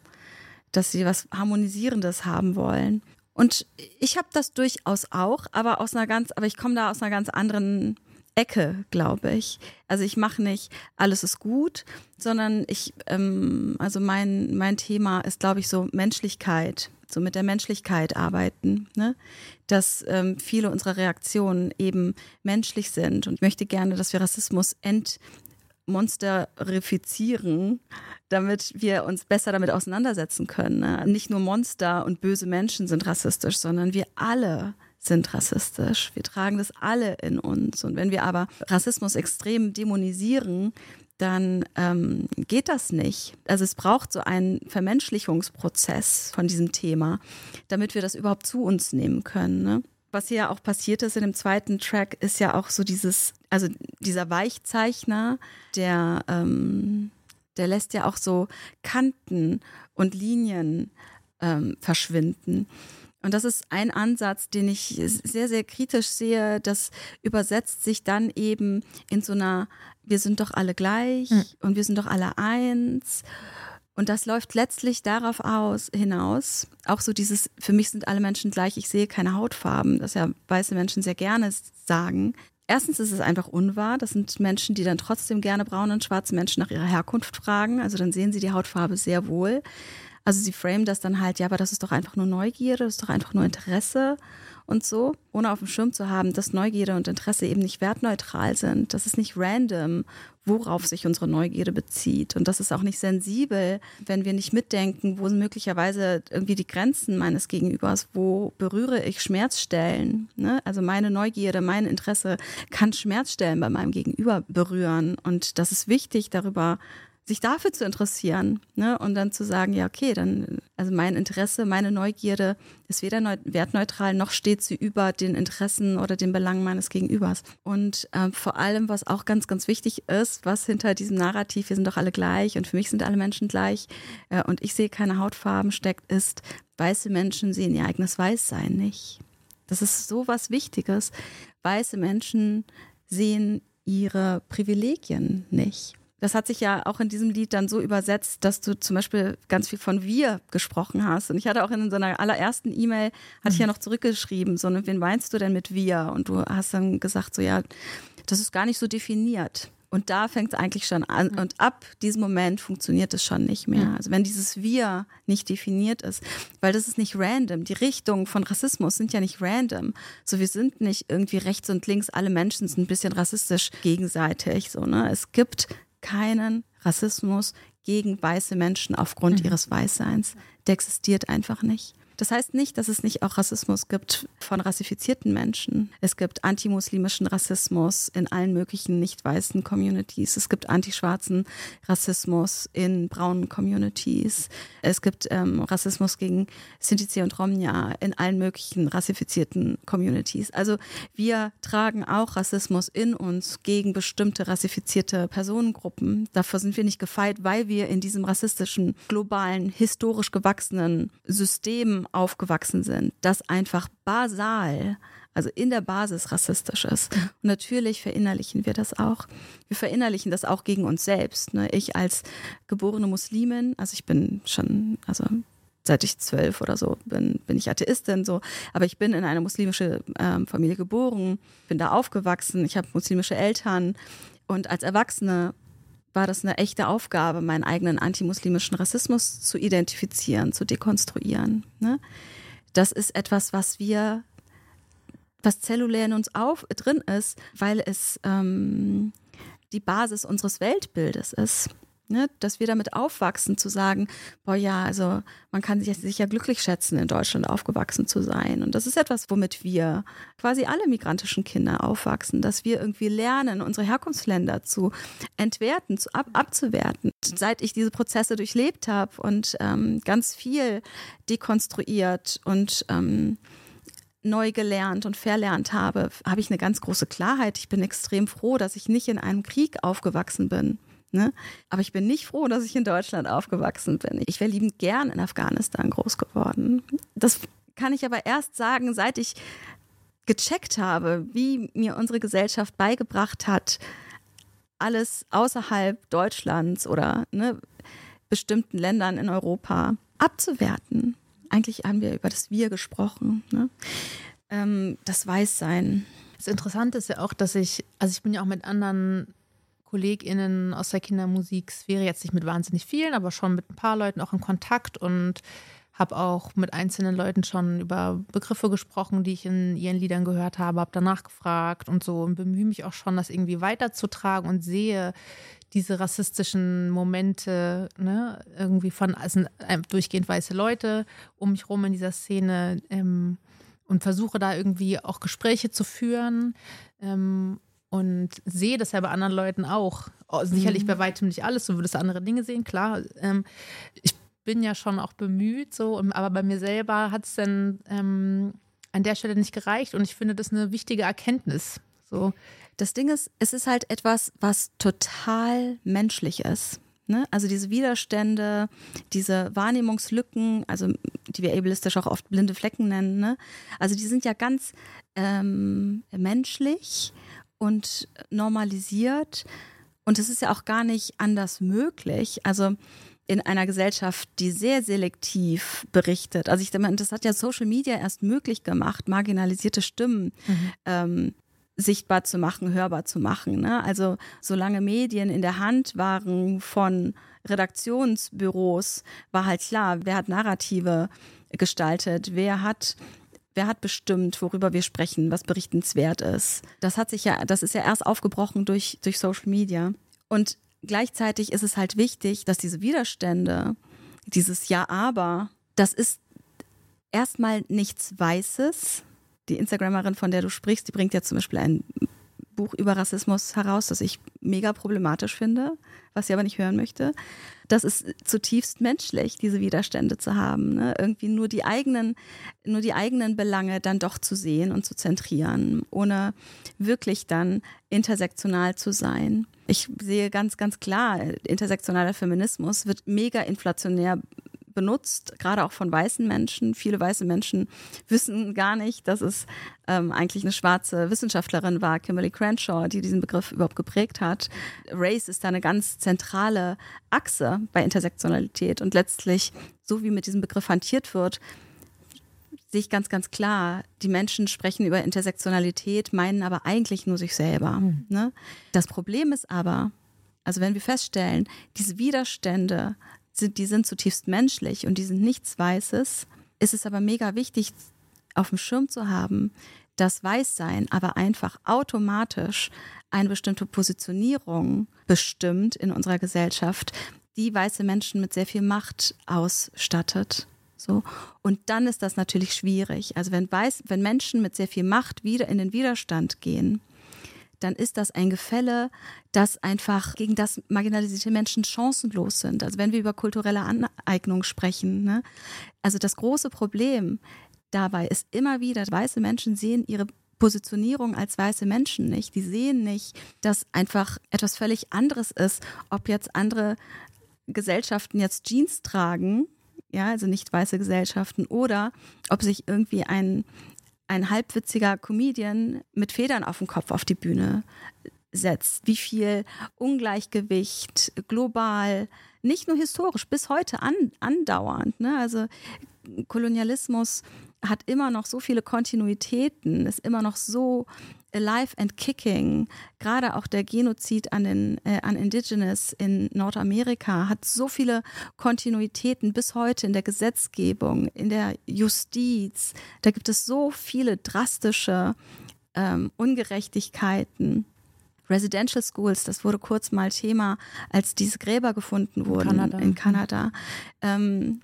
Dass sie was Harmonisierendes haben wollen. Und ich habe das durchaus auch, aber aus einer ganz, aber ich komme da aus einer ganz anderen Ecke, glaube ich. Also ich mache nicht alles ist gut, sondern ich, ähm, also mein, mein Thema ist, glaube ich, so Menschlichkeit so mit der Menschlichkeit arbeiten, ne? dass ähm, viele unserer Reaktionen eben menschlich sind. Und ich möchte gerne, dass wir Rassismus entmonsterifizieren, damit wir uns besser damit auseinandersetzen können. Ne? Nicht nur Monster und böse Menschen sind rassistisch, sondern wir alle sind rassistisch. Wir tragen das alle in uns. Und wenn wir aber Rassismus extrem dämonisieren, dann ähm, geht das nicht. Also es braucht so einen Vermenschlichungsprozess von diesem Thema, damit wir das überhaupt zu uns nehmen können. Ne? Was hier ja auch passiert ist in dem zweiten Track, ist ja auch so dieses, also dieser Weichzeichner, der, ähm, der lässt ja auch so Kanten und Linien ähm, verschwinden. Und das ist ein Ansatz, den ich sehr, sehr kritisch sehe. Das übersetzt sich dann eben in so einer wir sind doch alle gleich mhm. und wir sind doch alle eins. Und das läuft letztlich darauf aus, hinaus, auch so dieses, für mich sind alle Menschen gleich, ich sehe keine Hautfarben, das ja weiße Menschen sehr gerne sagen. Erstens ist es einfach unwahr. Das sind Menschen, die dann trotzdem gerne braune und schwarze Menschen nach ihrer Herkunft fragen. Also dann sehen sie die Hautfarbe sehr wohl. Also sie framen das dann halt, ja, aber das ist doch einfach nur Neugierde, das ist doch einfach nur Interesse und so, ohne auf dem Schirm zu haben, dass Neugierde und Interesse eben nicht wertneutral sind. Das ist nicht random, worauf sich unsere Neugierde bezieht. Und das ist auch nicht sensibel, wenn wir nicht mitdenken, wo sind möglicherweise irgendwie die Grenzen meines Gegenübers, wo berühre ich Schmerzstellen. Ne? Also meine Neugierde, mein Interesse kann Schmerzstellen bei meinem Gegenüber berühren. Und das ist wichtig, darüber sich dafür zu interessieren ne? und dann zu sagen, ja, okay, dann, also mein Interesse, meine Neugierde ist weder wertneutral noch steht sie über den Interessen oder den Belangen meines Gegenübers. Und äh, vor allem, was auch ganz, ganz wichtig ist, was hinter diesem Narrativ, wir sind doch alle gleich und für mich sind alle Menschen gleich äh, und ich sehe keine Hautfarben steckt, ist, weiße Menschen sehen ihr eigenes Weißsein nicht. Das ist so was Wichtiges. Weiße Menschen sehen ihre Privilegien nicht. Das hat sich ja auch in diesem Lied dann so übersetzt, dass du zum Beispiel ganz viel von wir gesprochen hast. Und ich hatte auch in so einer allerersten E-Mail, hatte ich ja mhm. noch zurückgeschrieben, so, wen meinst du denn mit wir? Und du hast dann gesagt, so, ja, das ist gar nicht so definiert. Und da fängt es eigentlich schon an. Und ab diesem Moment funktioniert es schon nicht mehr. Also wenn dieses Wir nicht definiert ist, weil das ist nicht random. Die Richtungen von Rassismus sind ja nicht random. So, wir sind nicht irgendwie rechts und links, alle Menschen sind ein bisschen rassistisch gegenseitig. So, ne? Es gibt keinen Rassismus gegen weiße Menschen aufgrund mhm. ihres Weißseins. Der existiert einfach nicht. Das heißt nicht, dass es nicht auch Rassismus gibt von rassifizierten Menschen. Es gibt antimuslimischen Rassismus in allen möglichen nicht weißen Communities. Es gibt antischwarzen Rassismus in braunen Communities. Es gibt ähm, Rassismus gegen Sinti und Romnia in allen möglichen rassifizierten Communities. Also wir tragen auch Rassismus in uns gegen bestimmte rassifizierte Personengruppen. Dafür sind wir nicht gefeit, weil wir in diesem rassistischen, globalen, historisch gewachsenen System aufgewachsen sind, das einfach basal, also in der Basis rassistisch ist. Und natürlich verinnerlichen wir das auch. Wir verinnerlichen das auch gegen uns selbst. Ne? Ich als geborene Muslimin, also ich bin schon, also seit ich zwölf oder so bin, bin ich Atheistin so, aber ich bin in eine muslimische ähm, Familie geboren, bin da aufgewachsen, ich habe muslimische Eltern und als Erwachsene war das eine echte Aufgabe, meinen eigenen antimuslimischen Rassismus zu identifizieren, zu dekonstruieren. Ne? Das ist etwas, was wir, was zellulär in uns auf, drin ist, weil es ähm, die Basis unseres Weltbildes ist. Ne, dass wir damit aufwachsen, zu sagen, boah ja, also man kann sich sicher glücklich schätzen, in Deutschland aufgewachsen zu sein. Und das ist etwas, womit wir quasi alle migrantischen Kinder aufwachsen, dass wir irgendwie lernen, unsere Herkunftsländer zu entwerten, zu ab, abzuwerten. Seit ich diese Prozesse durchlebt habe und ähm, ganz viel dekonstruiert und ähm, neu gelernt und verlernt habe, habe ich eine ganz große Klarheit. Ich bin extrem froh, dass ich nicht in einem Krieg aufgewachsen bin Ne? Aber ich bin nicht froh, dass ich in Deutschland aufgewachsen bin. Ich wäre liebend gern in Afghanistan groß geworden. Das kann ich aber erst sagen, seit ich gecheckt habe, wie mir unsere Gesellschaft beigebracht hat, alles außerhalb Deutschlands oder ne, bestimmten Ländern in Europa abzuwerten. Eigentlich haben wir über das Wir gesprochen. Ne? Ähm, das Weißsein. Das Interessante ist ja auch, dass ich, also ich bin ja auch mit anderen KollegInnen aus der Kindermusiksphäre, jetzt nicht mit wahnsinnig vielen, aber schon mit ein paar Leuten auch in Kontakt und habe auch mit einzelnen Leuten schon über Begriffe gesprochen, die ich in ihren Liedern gehört habe, habe danach gefragt und so und bemühe mich auch schon, das irgendwie weiterzutragen und sehe diese rassistischen Momente, ne, irgendwie von also durchgehend weiße Leute um mich rum in dieser Szene ähm, und versuche da irgendwie auch Gespräche zu führen. Ähm, und sehe das ja bei anderen Leuten auch. Oh, sicherlich mhm. bei weitem nicht alles, du würdest andere Dinge sehen, klar. Ähm, ich bin ja schon auch bemüht, so, aber bei mir selber hat es dann ähm, an der Stelle nicht gereicht und ich finde das eine wichtige Erkenntnis. So. Das Ding ist, es ist halt etwas, was total menschlich ist. Ne? Also diese Widerstände, diese Wahrnehmungslücken, also die wir ableistisch auch oft blinde Flecken nennen, ne? also die sind ja ganz ähm, menschlich und normalisiert. Und es ist ja auch gar nicht anders möglich. Also in einer Gesellschaft, die sehr selektiv berichtet. Also ich denke, das hat ja Social Media erst möglich gemacht, marginalisierte Stimmen mhm. ähm, sichtbar zu machen, hörbar zu machen. Ne? Also solange Medien in der Hand waren von Redaktionsbüros, war halt klar, wer hat Narrative gestaltet, wer hat Wer hat bestimmt, worüber wir sprechen, was berichtenswert ist? Das hat sich ja, das ist ja erst aufgebrochen durch, durch Social Media. Und gleichzeitig ist es halt wichtig, dass diese Widerstände, dieses Ja, aber, das ist erstmal nichts Weißes. Die Instagramerin, von der du sprichst, die bringt ja zum Beispiel ein Buch über Rassismus heraus, das ich mega problematisch finde, was sie aber nicht hören möchte. Das ist zutiefst menschlich, diese Widerstände zu haben. Ne? Irgendwie nur die eigenen, nur die eigenen Belange dann doch zu sehen und zu zentrieren, ohne wirklich dann intersektional zu sein. Ich sehe ganz, ganz klar, intersektionaler Feminismus wird mega inflationär benutzt, gerade auch von weißen Menschen. Viele weiße Menschen wissen gar nicht, dass es ähm, eigentlich eine schwarze Wissenschaftlerin war, Kimberly Crenshaw, die diesen Begriff überhaupt geprägt hat. Race ist da eine ganz zentrale Achse bei Intersektionalität und letztlich, so wie mit diesem Begriff hantiert wird, sehe ich ganz, ganz klar, die Menschen sprechen über Intersektionalität, meinen aber eigentlich nur sich selber. Mhm. Ne? Das Problem ist aber, also wenn wir feststellen, diese Widerstände sind, die sind zutiefst menschlich und die sind nichts Weißes. Ist es aber mega wichtig, auf dem Schirm zu haben, dass Weißsein aber einfach automatisch eine bestimmte Positionierung bestimmt in unserer Gesellschaft, die weiße Menschen mit sehr viel Macht ausstattet. So. Und dann ist das natürlich schwierig. Also wenn, Weiß, wenn Menschen mit sehr viel Macht wieder in den Widerstand gehen, dann ist das ein Gefälle, das einfach gegen das marginalisierte Menschen chancenlos sind. Also wenn wir über kulturelle Aneignung sprechen, ne? also das große Problem dabei ist immer wieder, weiße Menschen sehen ihre Positionierung als weiße Menschen nicht. Die sehen nicht, dass einfach etwas völlig anderes ist, ob jetzt andere Gesellschaften jetzt Jeans tragen, ja, also nicht weiße Gesellschaften, oder ob sich irgendwie ein ein halbwitziger Comedian mit Federn auf dem Kopf auf die Bühne setzt, wie viel Ungleichgewicht global, nicht nur historisch, bis heute an, andauernd. Ne? Also Kolonialismus hat immer noch so viele Kontinuitäten, ist immer noch so alive and kicking. Gerade auch der Genozid an, den, äh, an Indigenous in Nordamerika hat so viele Kontinuitäten bis heute in der Gesetzgebung, in der Justiz. Da gibt es so viele drastische ähm, Ungerechtigkeiten. Residential Schools, das wurde kurz mal Thema, als diese Gräber gefunden wurden in Kanada. In Kanada. Ähm,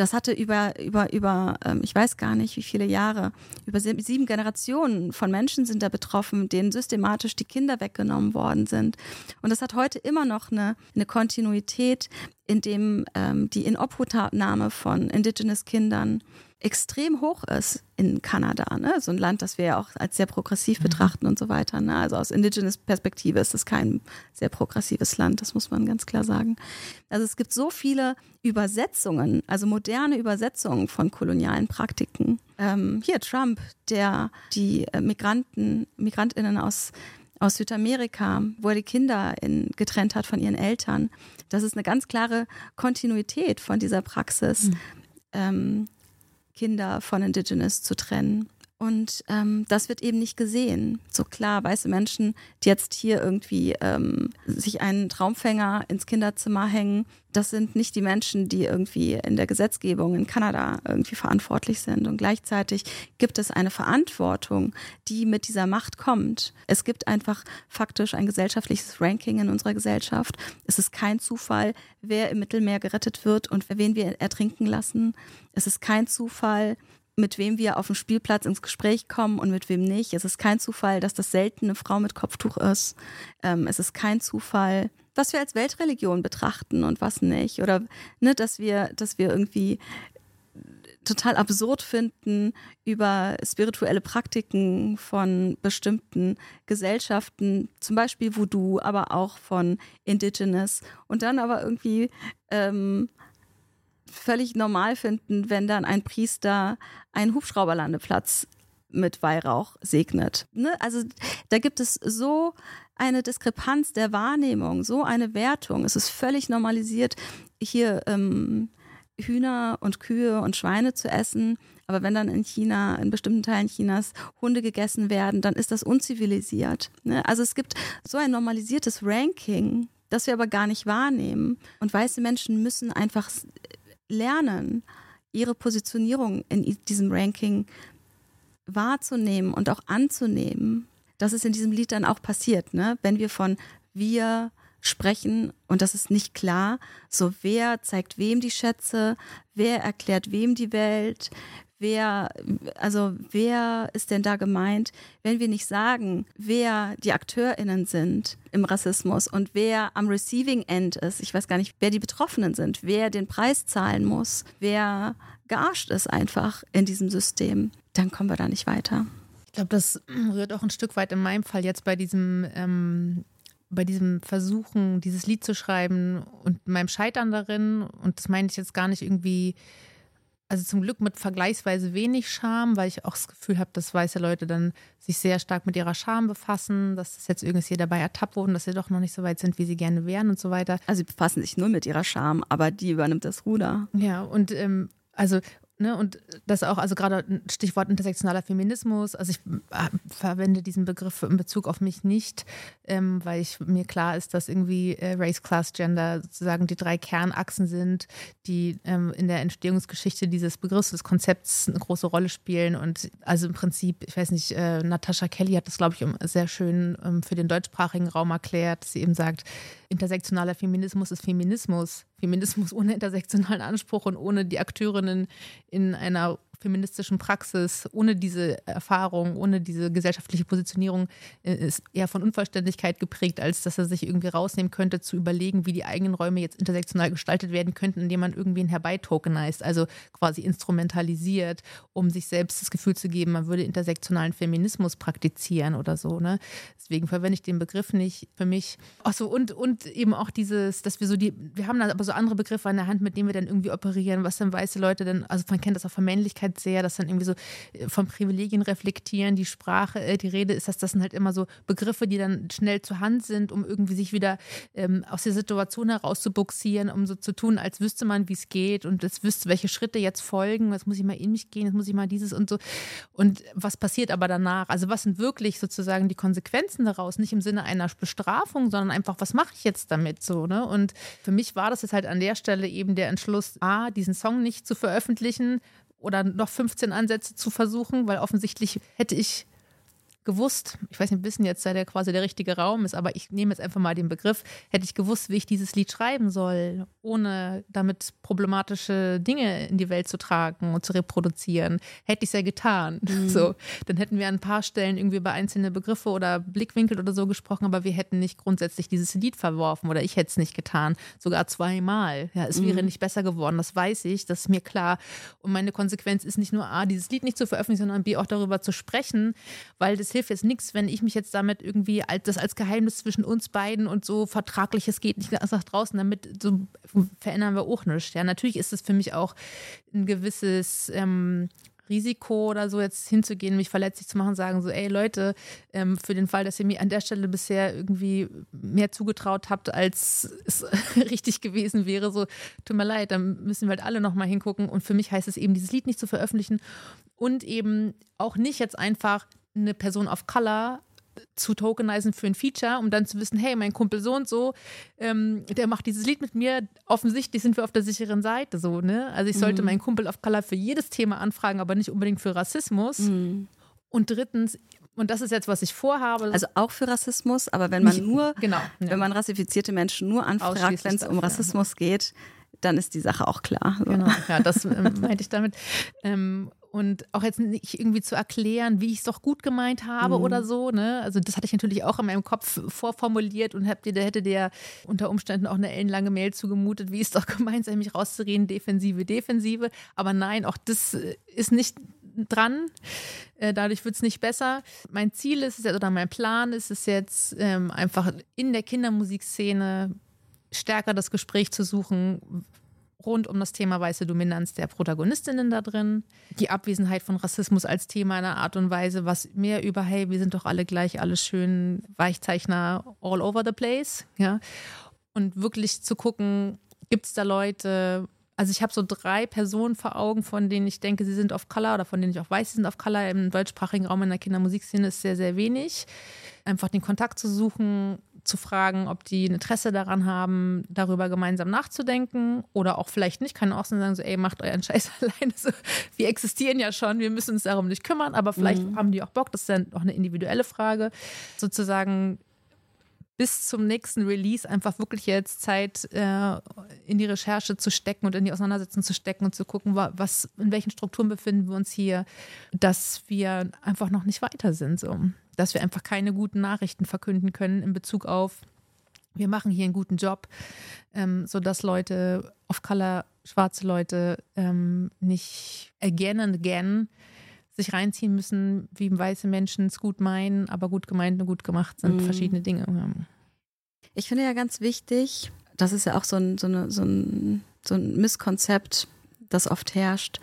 das hatte über, über, über, ähm, ich weiß gar nicht, wie viele Jahre, über sieben Generationen von Menschen sind da betroffen, denen systematisch die Kinder weggenommen worden sind. Und das hat heute immer noch eine, eine Kontinuität, in dem ähm, die Inobhutnahme von Indigenous Kindern extrem hoch ist in Kanada. Ne? So ein Land, das wir ja auch als sehr progressiv mhm. betrachten und so weiter. Ne? Also aus Indigenous Perspektive ist es kein sehr progressives Land, das muss man ganz klar sagen. Also es gibt so viele Übersetzungen, also moderne Übersetzungen von kolonialen Praktiken. Ähm, hier Trump, der die äh, Migranten, Migrantinnen aus aus Südamerika, wo er die Kinder in, getrennt hat von ihren Eltern. Das ist eine ganz klare Kontinuität von dieser Praxis. Mhm. Ähm, Kinder von Indigenous zu trennen. Und ähm, das wird eben nicht gesehen. So klar, weiße Menschen, die jetzt hier irgendwie ähm, sich einen Traumfänger ins Kinderzimmer hängen, das sind nicht die Menschen, die irgendwie in der Gesetzgebung in Kanada irgendwie verantwortlich sind. Und gleichzeitig gibt es eine Verantwortung, die mit dieser Macht kommt. Es gibt einfach faktisch ein gesellschaftliches Ranking in unserer Gesellschaft. Es ist kein Zufall, wer im Mittelmeer gerettet wird und wen wir ertrinken lassen. Es ist kein Zufall, mit wem wir auf dem Spielplatz ins Gespräch kommen und mit wem nicht. Es ist kein Zufall, dass das selten eine Frau mit Kopftuch ist. Ähm, es ist kein Zufall, was wir als Weltreligion betrachten und was nicht. Oder ne, dass wir, dass wir irgendwie total absurd finden über spirituelle Praktiken von bestimmten Gesellschaften, zum Beispiel Voodoo, aber auch von Indigenous und dann aber irgendwie ähm, völlig normal finden, wenn dann ein Priester einen Hubschrauberlandeplatz mit Weihrauch segnet. Ne? Also da gibt es so eine Diskrepanz der Wahrnehmung, so eine Wertung. Es ist völlig normalisiert, hier ähm, Hühner und Kühe und Schweine zu essen. Aber wenn dann in China, in bestimmten Teilen Chinas Hunde gegessen werden, dann ist das unzivilisiert. Ne? Also es gibt so ein normalisiertes Ranking, das wir aber gar nicht wahrnehmen. Und weiße Menschen müssen einfach lernen, ihre Positionierung in diesem Ranking wahrzunehmen und auch anzunehmen. Das ist in diesem Lied dann auch passiert, ne? Wenn wir von wir sprechen und das ist nicht klar, so wer zeigt wem die Schätze, wer erklärt wem die Welt, wer, also wer ist denn da gemeint, wenn wir nicht sagen, wer die AkteurInnen sind im Rassismus und wer am Receiving End ist. Ich weiß gar nicht, wer die Betroffenen sind, wer den Preis zahlen muss, wer gearscht ist einfach in diesem System. Dann kommen wir da nicht weiter. Ich glaube, das rührt auch ein Stück weit in meinem Fall jetzt bei diesem ähm, bei diesem Versuchen, dieses Lied zu schreiben und meinem Scheitern darin, und das meine ich jetzt gar nicht irgendwie also zum Glück mit vergleichsweise wenig Scham, weil ich auch das Gefühl habe, dass weiße Leute dann sich sehr stark mit ihrer Scham befassen, dass das jetzt irgendwie dabei ertappt wurden, dass sie doch noch nicht so weit sind, wie sie gerne wären und so weiter. Also sie befassen sich nur mit ihrer Scham, aber die übernimmt das Ruder. Ja, und ähm, also Ne, und das auch, also gerade Stichwort intersektionaler Feminismus, also ich äh, verwende diesen Begriff in Bezug auf mich nicht, ähm, weil ich mir klar ist, dass irgendwie äh, Race, Class, Gender sozusagen die drei Kernachsen sind, die ähm, in der Entstehungsgeschichte dieses Begriffs, des Konzepts eine große Rolle spielen. Und also im Prinzip, ich weiß nicht, äh, Natascha Kelly hat das, glaube ich, sehr schön ähm, für den deutschsprachigen Raum erklärt, dass sie eben sagt, intersektionaler Feminismus ist Feminismus. Feminismus ohne intersektionalen Anspruch und ohne die Akteurinnen in einer feministischen Praxis, ohne diese Erfahrung, ohne diese gesellschaftliche Positionierung, äh, ist eher von Unvollständigkeit geprägt, als dass er sich irgendwie rausnehmen könnte, zu überlegen, wie die eigenen Räume jetzt intersektional gestaltet werden könnten, indem man irgendwie ihn herbeitokenized, also quasi instrumentalisiert, um sich selbst das Gefühl zu geben, man würde intersektionalen Feminismus praktizieren oder so. Ne? Deswegen verwende ich den Begriff nicht für mich. Achso, und, und eben auch dieses, dass wir so die, wir haben dann aber so andere Begriffe an der Hand, mit denen wir dann irgendwie operieren, was dann weiße Leute denn, also man kennt das auch von Männlichkeit halt sehr, dass dann irgendwie so äh, von Privilegien reflektieren, die Sprache, äh, die Rede ist, dass das sind halt immer so Begriffe, die dann schnell zur Hand sind, um irgendwie sich wieder ähm, aus der Situation herauszubuxieren, um so zu tun, als wüsste man, wie es geht und es wüsste, welche Schritte jetzt folgen, jetzt muss ich mal in mich gehen, jetzt muss ich mal dieses und so. Und was passiert aber danach? Also was sind wirklich sozusagen die Konsequenzen daraus? Nicht im Sinne einer Bestrafung, sondern einfach, was mache ich jetzt damit so? Ne? Und für mich war das jetzt halt an der Stelle eben der Entschluss, A, diesen Song nicht zu veröffentlichen, oder noch 15 Ansätze zu versuchen, weil offensichtlich hätte ich gewusst, ich weiß nicht, wissen jetzt, sei der quasi der richtige Raum ist, aber ich nehme jetzt einfach mal den Begriff, hätte ich gewusst, wie ich dieses Lied schreiben soll, ohne damit problematische Dinge in die Welt zu tragen und zu reproduzieren, hätte ich es ja getan. Mhm. So, dann hätten wir an ein paar Stellen irgendwie über einzelne Begriffe oder Blickwinkel oder so gesprochen, aber wir hätten nicht grundsätzlich dieses Lied verworfen oder ich hätte es nicht getan, sogar zweimal. Ja, es wäre mhm. nicht besser geworden, das weiß ich, das ist mir klar. Und meine Konsequenz ist nicht nur A, dieses Lied nicht zu veröffentlichen, sondern B, auch darüber zu sprechen, weil das hilft jetzt nichts, wenn ich mich jetzt damit irgendwie als, das als Geheimnis zwischen uns beiden und so vertragliches geht nicht nach draußen, damit so verändern wir auch nichts. Ja, natürlich ist es für mich auch ein gewisses ähm, Risiko oder so jetzt hinzugehen, mich verletzlich zu machen, sagen so, ey Leute, ähm, für den Fall, dass ihr mir an der Stelle bisher irgendwie mehr zugetraut habt, als es richtig gewesen wäre, so, tut mir leid, dann müssen wir halt alle nochmal hingucken. Und für mich heißt es eben, dieses Lied nicht zu veröffentlichen und eben auch nicht jetzt einfach eine Person of Color zu tokenisen für ein Feature, um dann zu wissen, hey, mein Kumpel so und so, ähm, der macht dieses Lied mit mir. Offensichtlich sind wir auf der sicheren Seite, so, ne? Also ich sollte mhm. meinen Kumpel of Color für jedes Thema anfragen, aber nicht unbedingt für Rassismus. Mhm. Und drittens, und das ist jetzt, was ich vorhabe. Also auch für Rassismus, aber wenn man nicht, nur, genau, ja. wenn man rassifizierte Menschen nur anfragt, wenn es um Rassismus geht, dann ist die Sache auch klar. So. Genau, ja, das ähm, meinte ich damit. Ähm, und auch jetzt nicht irgendwie zu erklären, wie ich es doch gut gemeint habe mhm. oder so. Ne? Also das hatte ich natürlich auch in meinem Kopf vorformuliert und habt ihr, da hätte der unter Umständen auch eine ellenlange Mail zugemutet, wie es doch gemeint sei, mich rauszureden, Defensive, Defensive. Aber nein, auch das ist nicht dran. Äh, dadurch wird es nicht besser. Mein Ziel ist es jetzt, oder mein Plan ist es jetzt, ähm, einfach in der Kindermusikszene stärker das Gespräch zu suchen, rund um das Thema weiße Dominanz der Protagonistinnen da drin, die Abwesenheit von Rassismus als Thema in einer Art und Weise, was mehr über, hey, wir sind doch alle gleich, alles schön, Weichzeichner all over the place, ja. Und wirklich zu gucken, gibt es da Leute, also ich habe so drei Personen vor Augen, von denen ich denke, sie sind auf Color oder von denen ich auch weiß, sie sind auf Color. Im deutschsprachigen Raum in der Kindermusikszene ist sehr, sehr wenig. Einfach den Kontakt zu suchen, zu fragen, ob die ein Interesse daran haben, darüber gemeinsam nachzudenken oder auch vielleicht nicht. Kann auch sagen, so, ey, macht euren Scheiß alleine. So, wir existieren ja schon, wir müssen uns darum nicht kümmern, aber vielleicht mhm. haben die auch Bock. Das ist dann auch eine individuelle Frage. Sozusagen bis zum nächsten Release einfach wirklich jetzt Zeit äh, in die Recherche zu stecken und in die Auseinandersetzung zu stecken und zu gucken, was, in welchen Strukturen befinden wir uns hier, dass wir einfach noch nicht weiter sind. So. Dass wir einfach keine guten Nachrichten verkünden können in Bezug auf, wir machen hier einen guten Job, ähm, sodass Leute of Color, schwarze Leute ähm, nicht again and again sich reinziehen müssen, wie weiße Menschen es gut meinen, aber gut gemeint und gut gemacht sind, mhm. verschiedene Dinge. Ich finde ja ganz wichtig, das ist ja auch so ein, so eine, so ein, so ein Misskonzept, das oft herrscht.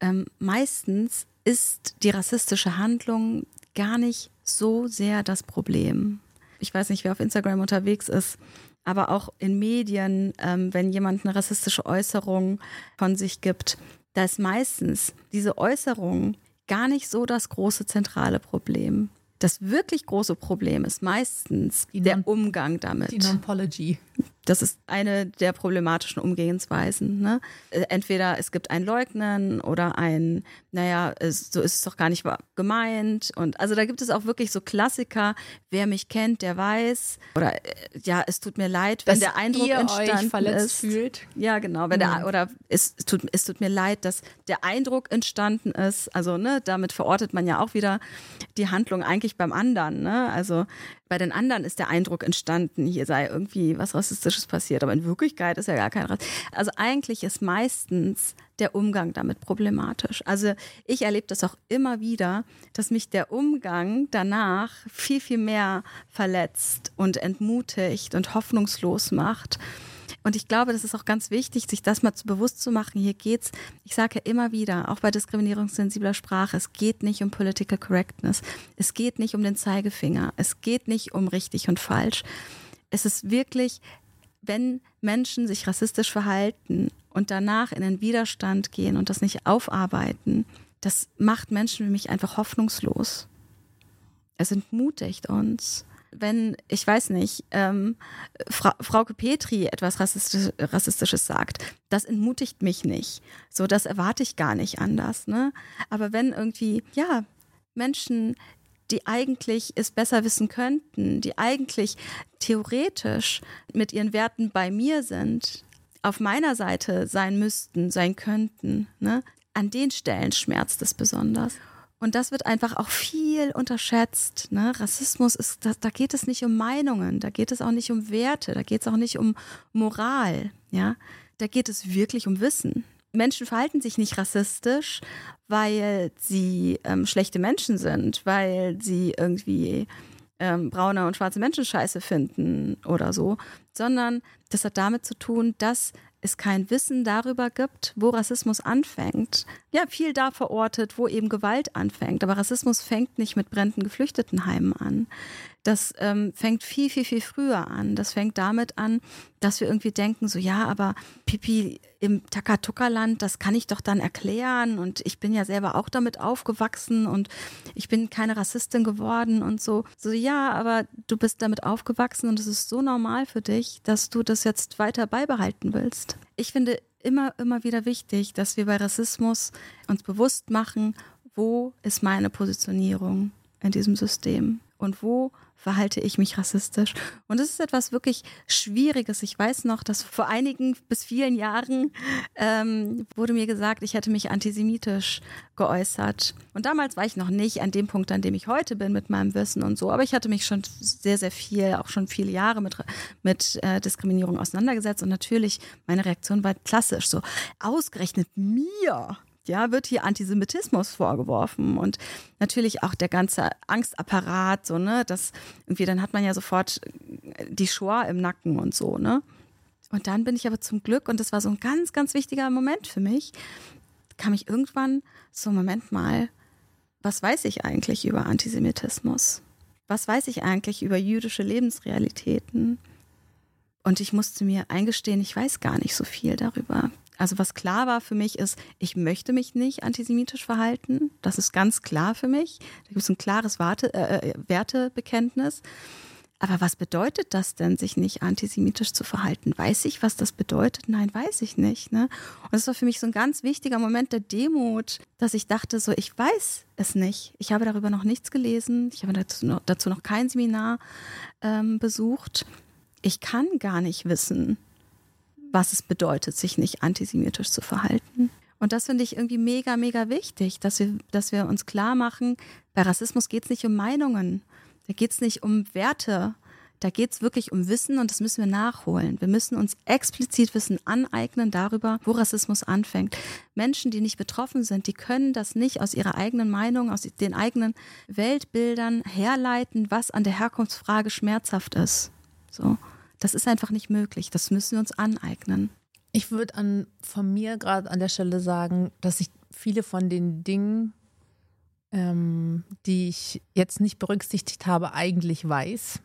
Ähm, meistens ist die rassistische Handlung gar nicht so sehr das Problem. Ich weiß nicht, wer auf Instagram unterwegs ist, aber auch in Medien, ähm, wenn jemand eine rassistische Äußerung von sich gibt, da ist meistens diese Äußerung gar nicht so das große zentrale Problem. Das wirklich große Problem ist meistens der Umgang damit. Die Non-Pology. Das ist eine der problematischen Umgehensweisen. Ne? Äh, entweder es gibt ein Leugnen oder ein, naja, so ist es doch gar nicht gemeint. Und also da gibt es auch wirklich so Klassiker. Wer mich kennt, der weiß. Oder äh, ja, es tut mir leid, wenn dass der Eindruck ihr entstanden euch verletzt ist. Fühlt. Ja, genau. Wenn der, oder es, es, tut, es tut mir leid, dass der Eindruck entstanden ist. Also ne, damit verortet man ja auch wieder die Handlung eigentlich beim anderen. Ne? Also bei den anderen ist der Eindruck entstanden, hier sei irgendwie was Rassistisches passiert, aber in Wirklichkeit ist ja gar kein Rassismus. Also eigentlich ist meistens der Umgang damit problematisch. Also ich erlebe das auch immer wieder, dass mich der Umgang danach viel, viel mehr verletzt und entmutigt und hoffnungslos macht. Und ich glaube, das ist auch ganz wichtig, sich das mal zu bewusst zu machen. Hier geht's, ich sage ja immer wieder, auch bei diskriminierungssensibler Sprache, es geht nicht um Political Correctness. Es geht nicht um den Zeigefinger. Es geht nicht um richtig und falsch. Es ist wirklich, wenn Menschen sich rassistisch verhalten und danach in den Widerstand gehen und das nicht aufarbeiten, das macht Menschen wie mich einfach hoffnungslos. Es entmutigt uns wenn, ich weiß nicht, ähm, Fra Frauke Petri etwas Rassistisch, Rassistisches sagt, das entmutigt mich nicht. So, das erwarte ich gar nicht anders. Ne? Aber wenn irgendwie, ja, Menschen, die eigentlich es besser wissen könnten, die eigentlich theoretisch mit ihren Werten bei mir sind, auf meiner Seite sein müssten, sein könnten, ne? an den Stellen schmerzt es besonders. Und das wird einfach auch viel unterschätzt. Ne? Rassismus ist, da, da, geht es nicht um Meinungen, da geht es auch nicht um Werte, da geht es auch nicht um Moral. Ja, da geht es wirklich um Wissen. Menschen verhalten sich nicht rassistisch, weil sie ähm, schlechte Menschen sind, weil sie irgendwie ähm, braune und schwarze Menschen scheiße finden oder so, sondern das hat damit zu tun, dass es kein Wissen darüber gibt, wo Rassismus anfängt. Ja, viel da verortet, wo eben Gewalt anfängt. Aber Rassismus fängt nicht mit brennenden Geflüchtetenheimen an. Das ähm, fängt viel, viel, viel früher an. Das fängt damit an, dass wir irgendwie denken, so ja, aber Pipi im Takatuka-Land, das kann ich doch dann erklären und ich bin ja selber auch damit aufgewachsen und ich bin keine Rassistin geworden und so. So ja, aber du bist damit aufgewachsen und es ist so normal für dich, dass du das jetzt weiter beibehalten willst. Ich finde immer, immer wieder wichtig, dass wir bei Rassismus uns bewusst machen, wo ist meine Positionierung in diesem System und wo verhalte ich mich rassistisch. Und das ist etwas wirklich Schwieriges. Ich weiß noch, dass vor einigen bis vielen Jahren ähm, wurde mir gesagt, ich hätte mich antisemitisch geäußert. Und damals war ich noch nicht an dem Punkt, an dem ich heute bin mit meinem Wissen und so. Aber ich hatte mich schon sehr, sehr viel, auch schon viele Jahre mit, mit äh, Diskriminierung auseinandergesetzt. Und natürlich, meine Reaktion war klassisch so, ausgerechnet mir ja, wird hier Antisemitismus vorgeworfen und natürlich auch der ganze Angstapparat, so, ne, das irgendwie, dann hat man ja sofort die Shoah im Nacken und so, ne. Und dann bin ich aber zum Glück, und das war so ein ganz, ganz wichtiger Moment für mich, kam ich irgendwann so, Moment mal, was weiß ich eigentlich über Antisemitismus? Was weiß ich eigentlich über jüdische Lebensrealitäten? Und ich musste mir eingestehen, ich weiß gar nicht so viel darüber. Also was klar war für mich ist, ich möchte mich nicht antisemitisch verhalten. Das ist ganz klar für mich. Da gibt es ein klares Warte, äh, äh, Wertebekenntnis. Aber was bedeutet das denn, sich nicht antisemitisch zu verhalten? Weiß ich, was das bedeutet? Nein, weiß ich nicht. Ne? Und das war für mich so ein ganz wichtiger Moment der Demut, dass ich dachte, so, ich weiß es nicht. Ich habe darüber noch nichts gelesen. Ich habe dazu noch, dazu noch kein Seminar ähm, besucht. Ich kann gar nicht wissen, was es bedeutet, sich nicht antisemitisch zu verhalten. Und das finde ich irgendwie mega, mega wichtig, dass wir, dass wir uns klar machen, bei Rassismus geht es nicht um Meinungen, da geht es nicht um Werte, da geht es wirklich um Wissen und das müssen wir nachholen. Wir müssen uns explizit Wissen aneignen darüber, wo Rassismus anfängt. Menschen, die nicht betroffen sind, die können das nicht aus ihrer eigenen Meinung, aus den eigenen Weltbildern herleiten, was an der Herkunftsfrage schmerzhaft ist. So. Das ist einfach nicht möglich. Das müssen wir uns aneignen. Ich würde an von mir gerade an der Stelle sagen, dass ich viele von den Dingen, ähm, die ich jetzt nicht berücksichtigt habe, eigentlich weiß.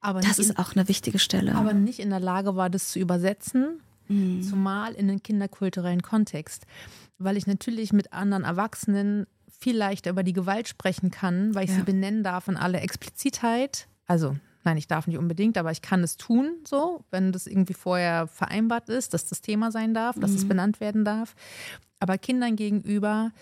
Aber das ist in, auch eine wichtige Stelle. Aber nicht in der Lage war, das zu übersetzen, mhm. zumal in den kinderkulturellen Kontext. Weil ich natürlich mit anderen Erwachsenen viel leichter über die Gewalt sprechen kann, weil ich ja. sie benennen darf in aller Explizitheit. Also Nein, ich darf nicht unbedingt, aber ich kann es tun, so, wenn das irgendwie vorher vereinbart ist, dass das Thema sein darf, dass es mhm. benannt werden darf. Aber Kindern gegenüber,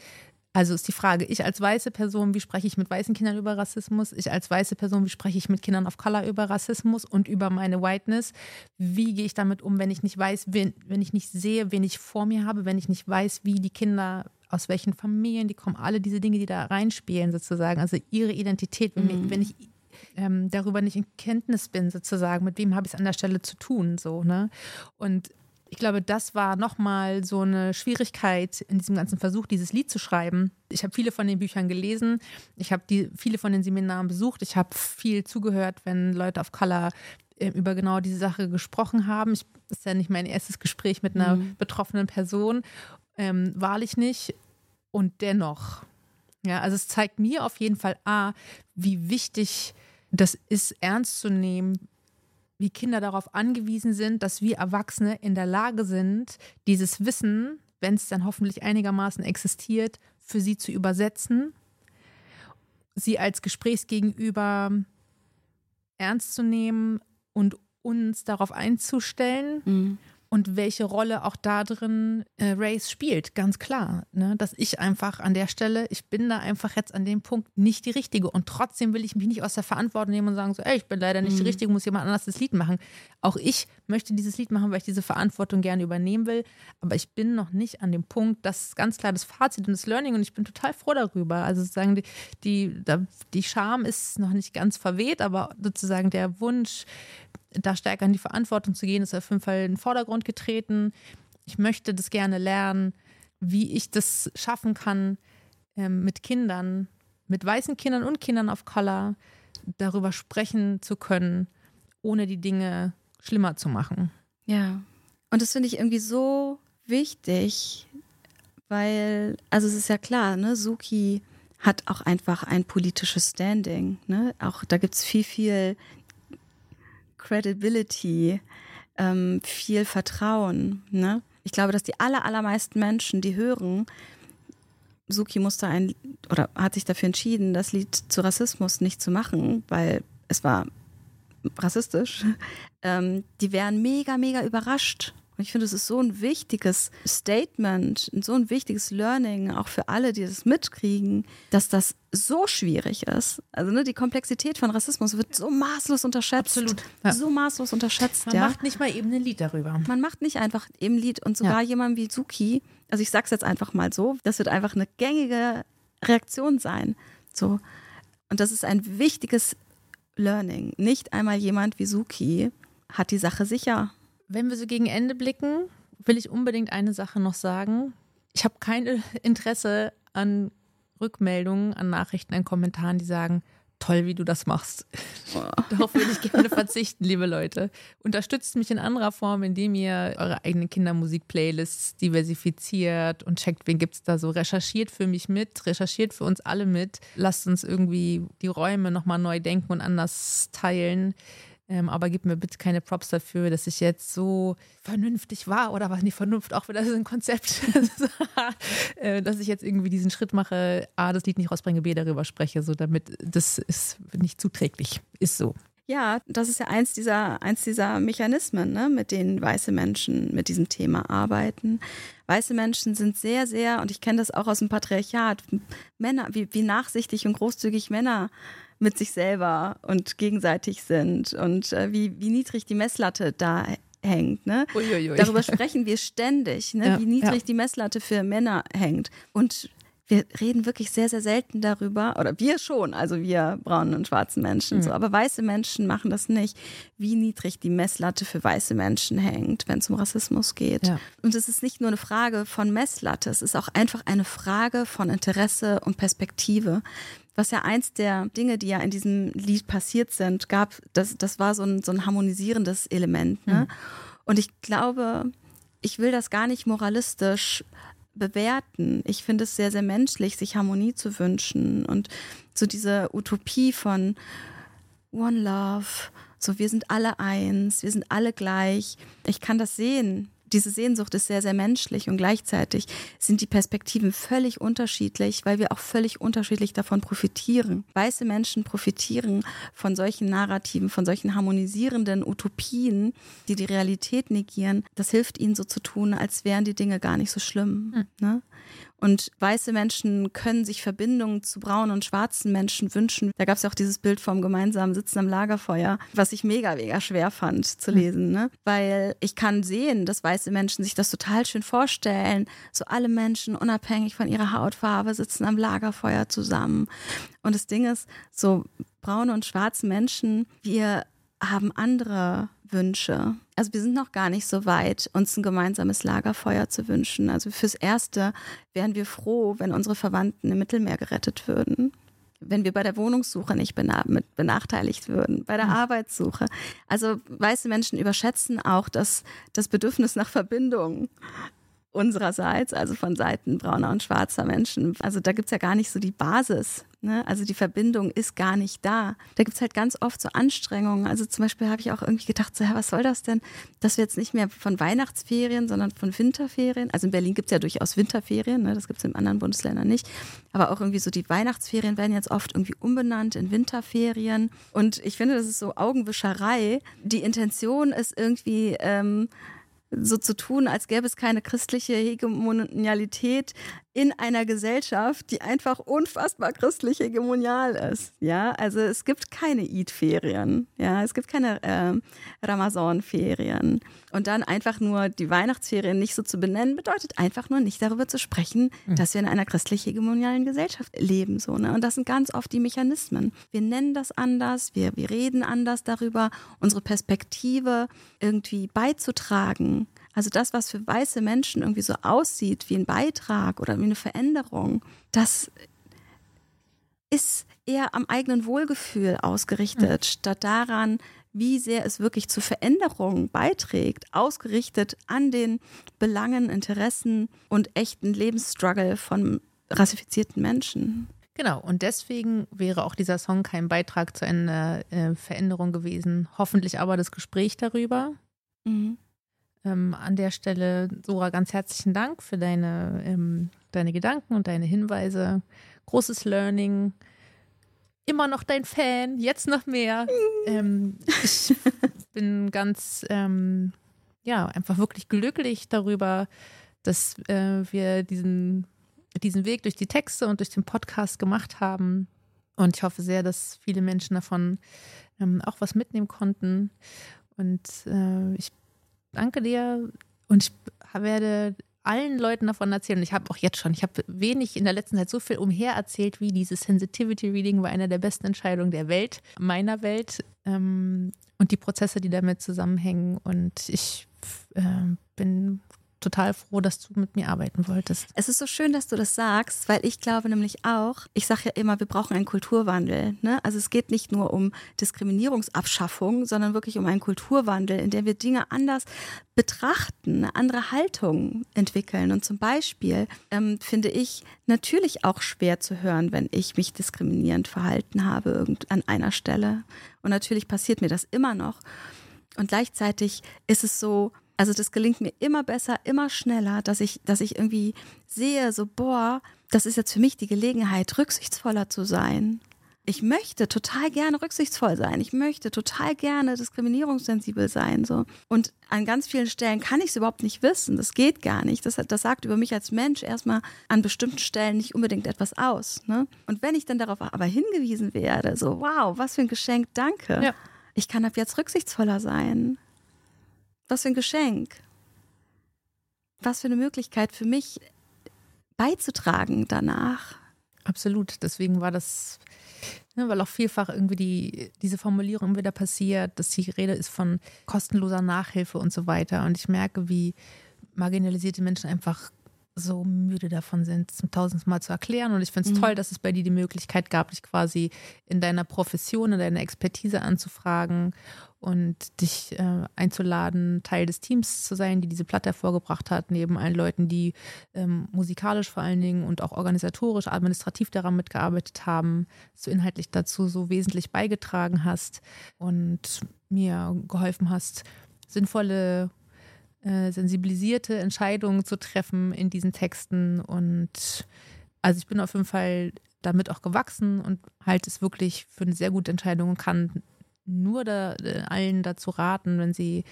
also ist die Frage, ich als weiße Person, wie spreche ich mit weißen Kindern über Rassismus? Ich als weiße Person, wie spreche ich mit Kindern of Color über Rassismus und über meine Whiteness? Wie gehe ich damit um, wenn ich nicht weiß, wen, wenn ich nicht sehe, wen ich vor mir habe, wenn ich nicht weiß, wie die Kinder aus welchen Familien, die kommen, alle diese Dinge, die da reinspielen sozusagen, also ihre Identität, wenn, mhm. wenn ich ähm, darüber nicht in Kenntnis bin, sozusagen, mit wem habe ich es an der Stelle zu tun, so, ne? Und ich glaube, das war nochmal so eine Schwierigkeit in diesem ganzen Versuch, dieses Lied zu schreiben. Ich habe viele von den Büchern gelesen, ich habe viele von den Seminaren besucht, ich habe viel zugehört, wenn Leute auf Color äh, über genau diese Sache gesprochen haben. Ich, das ist ja nicht mein erstes Gespräch mit einer mhm. betroffenen Person, ähm, wahrlich nicht. Und dennoch, ja, also es zeigt mir auf jeden Fall A, wie wichtig das ist ernst zu nehmen, wie Kinder darauf angewiesen sind, dass wir Erwachsene in der Lage sind, dieses Wissen, wenn es dann hoffentlich einigermaßen existiert, für sie zu übersetzen, sie als Gesprächsgegenüber ernst zu nehmen und uns darauf einzustellen. Mhm und welche Rolle auch da drin äh, Race spielt, ganz klar. Ne? Dass ich einfach an der Stelle, ich bin da einfach jetzt an dem Punkt nicht die Richtige und trotzdem will ich mich nicht aus der Verantwortung nehmen und sagen so, ey, ich bin leider nicht mhm. die Richtige, muss jemand anders das Lied machen. Auch ich möchte dieses Lied machen, weil ich diese Verantwortung gerne übernehmen will, aber ich bin noch nicht an dem Punkt, das ist ganz klar das Fazit und das Learning und ich bin total froh darüber. Also sozusagen die, die, die Scham ist noch nicht ganz verweht, aber sozusagen der Wunsch, da stärker in die Verantwortung zu gehen, ist auf jeden Fall in den Vordergrund getreten. Ich möchte das gerne lernen, wie ich das schaffen kann, ähm, mit Kindern, mit weißen Kindern und Kindern of Color darüber sprechen zu können, ohne die Dinge schlimmer zu machen. Ja, und das finde ich irgendwie so wichtig, weil, also es ist ja klar, ne, Suki hat auch einfach ein politisches Standing. Ne? Auch da gibt es viel, viel Credibility, ähm, viel Vertrauen. Ne? Ich glaube, dass die aller, allermeisten Menschen, die hören, Suki musste ein oder hat sich dafür entschieden, das Lied zu Rassismus nicht zu machen, weil es war rassistisch. Ähm, die wären mega, mega überrascht und ich finde, es ist so ein wichtiges Statement, so ein wichtiges Learning, auch für alle, die das mitkriegen, dass das so schwierig ist. Also ne, die Komplexität von Rassismus wird so maßlos unterschätzt. Absolut. Ja. So maßlos unterschätzt. Man ja. macht nicht mal eben ein Lied darüber. Man macht nicht einfach eben ein Lied und sogar ja. jemand wie Suki, also ich sag's jetzt einfach mal so, das wird einfach eine gängige Reaktion sein. So. Und das ist ein wichtiges Learning. Nicht einmal jemand wie Suki hat die Sache sicher wenn wir so gegen Ende blicken, will ich unbedingt eine Sache noch sagen. Ich habe kein Interesse an Rückmeldungen, an Nachrichten, an Kommentaren, die sagen, toll, wie du das machst. Darauf würde ich gerne verzichten, liebe Leute. Unterstützt mich in anderer Form, indem ihr eure eigenen Kindermusik-Playlists diversifiziert und checkt, wen gibt es da so. Recherchiert für mich mit, recherchiert für uns alle mit. Lasst uns irgendwie die Räume nochmal neu denken und anders teilen. Ähm, aber gib mir bitte keine Props dafür, dass ich jetzt so vernünftig war oder was nicht Vernunft, auch wieder so ein Konzept, äh, dass ich jetzt irgendwie diesen Schritt mache, A, das Lied nicht rausbringe, B, darüber spreche, so damit das ist nicht zuträglich. Ist so. Ja, das ist ja eins dieser, eins dieser Mechanismen, ne, mit denen weiße Menschen mit diesem Thema arbeiten. Weiße Menschen sind sehr, sehr, und ich kenne das auch aus dem Patriarchat, Männer, wie, wie nachsichtig und großzügig Männer mit sich selber und gegenseitig sind und äh, wie, wie niedrig die Messlatte da hängt. Ne? Uiuiui. Darüber sprechen wir ständig, ne? Ja, wie niedrig ja. die Messlatte für Männer hängt. Und wir reden wirklich sehr, sehr selten darüber, oder wir schon, also wir braunen und schwarzen Menschen, mhm. so, aber weiße Menschen machen das nicht, wie niedrig die Messlatte für weiße Menschen hängt, wenn es um Rassismus geht. Ja. Und es ist nicht nur eine Frage von Messlatte, es ist auch einfach eine Frage von Interesse und Perspektive was ja eins der Dinge, die ja in diesem Lied passiert sind, gab, das, das war so ein, so ein harmonisierendes Element. Ne? Mhm. Und ich glaube, ich will das gar nicht moralistisch bewerten. Ich finde es sehr, sehr menschlich, sich Harmonie zu wünschen und so diese Utopie von One Love, so wir sind alle eins, wir sind alle gleich. Ich kann das sehen, diese Sehnsucht ist sehr, sehr menschlich und gleichzeitig sind die Perspektiven völlig unterschiedlich, weil wir auch völlig unterschiedlich davon profitieren. Weiße Menschen profitieren von solchen Narrativen, von solchen harmonisierenden Utopien, die die Realität negieren. Das hilft ihnen so zu tun, als wären die Dinge gar nicht so schlimm. Mhm. Ne? Und weiße Menschen können sich Verbindungen zu braunen und schwarzen Menschen wünschen. Da gab es ja auch dieses Bild vom gemeinsamen Sitzen am Lagerfeuer, was ich mega, mega schwer fand zu hm. lesen. Ne? Weil ich kann sehen, dass weiße Menschen sich das total schön vorstellen. So alle Menschen, unabhängig von ihrer Hautfarbe, sitzen am Lagerfeuer zusammen. Und das Ding ist, so braune und schwarze Menschen, wir haben andere Wünsche. Also wir sind noch gar nicht so weit, uns ein gemeinsames Lagerfeuer zu wünschen. Also fürs Erste wären wir froh, wenn unsere Verwandten im Mittelmeer gerettet würden. Wenn wir bei der Wohnungssuche nicht benachteiligt würden, bei der mhm. Arbeitssuche. Also weiße Menschen überschätzen auch das, das Bedürfnis nach Verbindung unsererseits, also von Seiten brauner und schwarzer Menschen. Also da gibt es ja gar nicht so die Basis. Ne? Also die Verbindung ist gar nicht da. Da gibt es halt ganz oft so Anstrengungen. Also zum Beispiel habe ich auch irgendwie gedacht, so, ja, was soll das denn, dass wir jetzt nicht mehr von Weihnachtsferien, sondern von Winterferien, also in Berlin gibt es ja durchaus Winterferien, ne? das gibt es in anderen Bundesländern nicht, aber auch irgendwie so die Weihnachtsferien werden jetzt oft irgendwie umbenannt in Winterferien. Und ich finde, das ist so Augenwischerei. Die Intention ist irgendwie... Ähm, so zu tun, als gäbe es keine christliche Hegemonialität in einer Gesellschaft, die einfach unfassbar christlich hegemonial ist. Ja, also es gibt keine Eid-Ferien, ja, es gibt keine äh, Ramazan-Ferien. Und dann einfach nur die Weihnachtsferien nicht so zu benennen, bedeutet einfach nur nicht darüber zu sprechen, mhm. dass wir in einer christlich hegemonialen Gesellschaft leben. So, ne? Und das sind ganz oft die Mechanismen. Wir nennen das anders, wir, wir reden anders darüber, unsere Perspektive irgendwie beizutragen also das, was für weiße Menschen irgendwie so aussieht wie ein Beitrag oder wie eine Veränderung, das ist eher am eigenen Wohlgefühl ausgerichtet, mhm. statt daran, wie sehr es wirklich zur Veränderung beiträgt, ausgerichtet an den Belangen, Interessen und echten Lebensstruggle von rassifizierten Menschen. Genau, und deswegen wäre auch dieser Song kein Beitrag zu einer äh, Veränderung gewesen. Hoffentlich aber das Gespräch darüber. Mhm. Ähm, an der Stelle, Sora, ganz herzlichen Dank für deine, ähm, deine Gedanken und deine Hinweise. Großes Learning. Immer noch dein Fan, jetzt noch mehr. ähm, ich bin ganz, ähm, ja, einfach wirklich glücklich darüber, dass äh, wir diesen, diesen Weg durch die Texte und durch den Podcast gemacht haben. Und ich hoffe sehr, dass viele Menschen davon ähm, auch was mitnehmen konnten. Und äh, ich danke dir und ich werde allen Leuten davon erzählen. Und ich habe auch jetzt schon, ich habe wenig in der letzten Zeit so viel umher erzählt, wie dieses Sensitivity Reading war eine der besten Entscheidungen der Welt, meiner Welt ähm, und die Prozesse, die damit zusammenhängen. Und ich äh, bin total froh, dass du mit mir arbeiten wolltest. Es ist so schön, dass du das sagst, weil ich glaube nämlich auch, ich sage ja immer, wir brauchen einen Kulturwandel. Ne? Also es geht nicht nur um Diskriminierungsabschaffung, sondern wirklich um einen Kulturwandel, in dem wir Dinge anders betrachten, eine andere Haltung entwickeln. Und zum Beispiel ähm, finde ich natürlich auch schwer zu hören, wenn ich mich diskriminierend verhalten habe irgend an einer Stelle. Und natürlich passiert mir das immer noch. Und gleichzeitig ist es so, also das gelingt mir immer besser, immer schneller, dass ich, dass ich irgendwie sehe, so, boah, das ist jetzt für mich die Gelegenheit, rücksichtsvoller zu sein. Ich möchte total gerne rücksichtsvoll sein. Ich möchte total gerne diskriminierungssensibel sein. So. Und an ganz vielen Stellen kann ich es überhaupt nicht wissen. Das geht gar nicht. Das, das sagt über mich als Mensch erstmal an bestimmten Stellen nicht unbedingt etwas aus. Ne? Und wenn ich dann darauf aber hingewiesen werde, so, wow, was für ein Geschenk, danke. Ja. Ich kann ab jetzt rücksichtsvoller sein. Was für ein Geschenk. Was für eine Möglichkeit für mich beizutragen danach. Absolut. Deswegen war das, ne, weil auch vielfach irgendwie die, diese Formulierung wieder passiert, dass die Rede ist von kostenloser Nachhilfe und so weiter. Und ich merke, wie marginalisierte Menschen einfach so müde davon sind, zum tausendsten Mal zu erklären. Und ich finde es mhm. toll, dass es bei dir die Möglichkeit gab, dich quasi in deiner Profession, in deiner Expertise anzufragen und dich äh, einzuladen, Teil des Teams zu sein, die diese Platte hervorgebracht hat, neben allen Leuten, die ähm, musikalisch vor allen Dingen und auch organisatorisch, administrativ daran mitgearbeitet haben, so inhaltlich dazu so wesentlich beigetragen hast und mir geholfen hast, sinnvolle äh, sensibilisierte Entscheidungen zu treffen in diesen Texten. Und also ich bin auf jeden Fall damit auch gewachsen und halte es wirklich für eine sehr gute Entscheidung und kann nur da, äh, allen dazu raten, wenn sie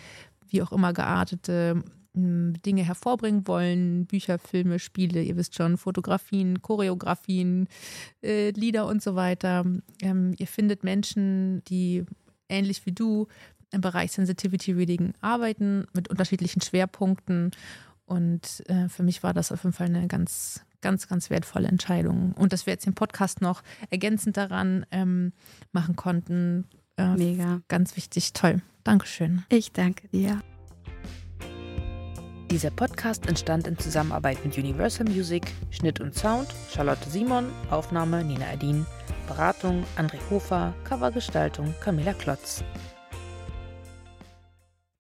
wie auch immer geartete hm, Dinge hervorbringen wollen, Bücher, Filme, Spiele, ihr wisst schon, Fotografien, Choreografien, äh, Lieder und so weiter. Ähm, ihr findet Menschen, die ähnlich wie du im Bereich Sensitivity Reading arbeiten mit unterschiedlichen Schwerpunkten. Und äh, für mich war das auf jeden Fall eine ganz, ganz, ganz wertvolle Entscheidung. Und dass wir jetzt den Podcast noch ergänzend daran ähm, machen konnten. Äh, Mega. Ganz wichtig, toll. Dankeschön. Ich danke dir. Dieser Podcast entstand in Zusammenarbeit mit Universal Music, Schnitt und Sound, Charlotte Simon, Aufnahme Nina Adin, Beratung André Hofer, Covergestaltung Camilla Klotz.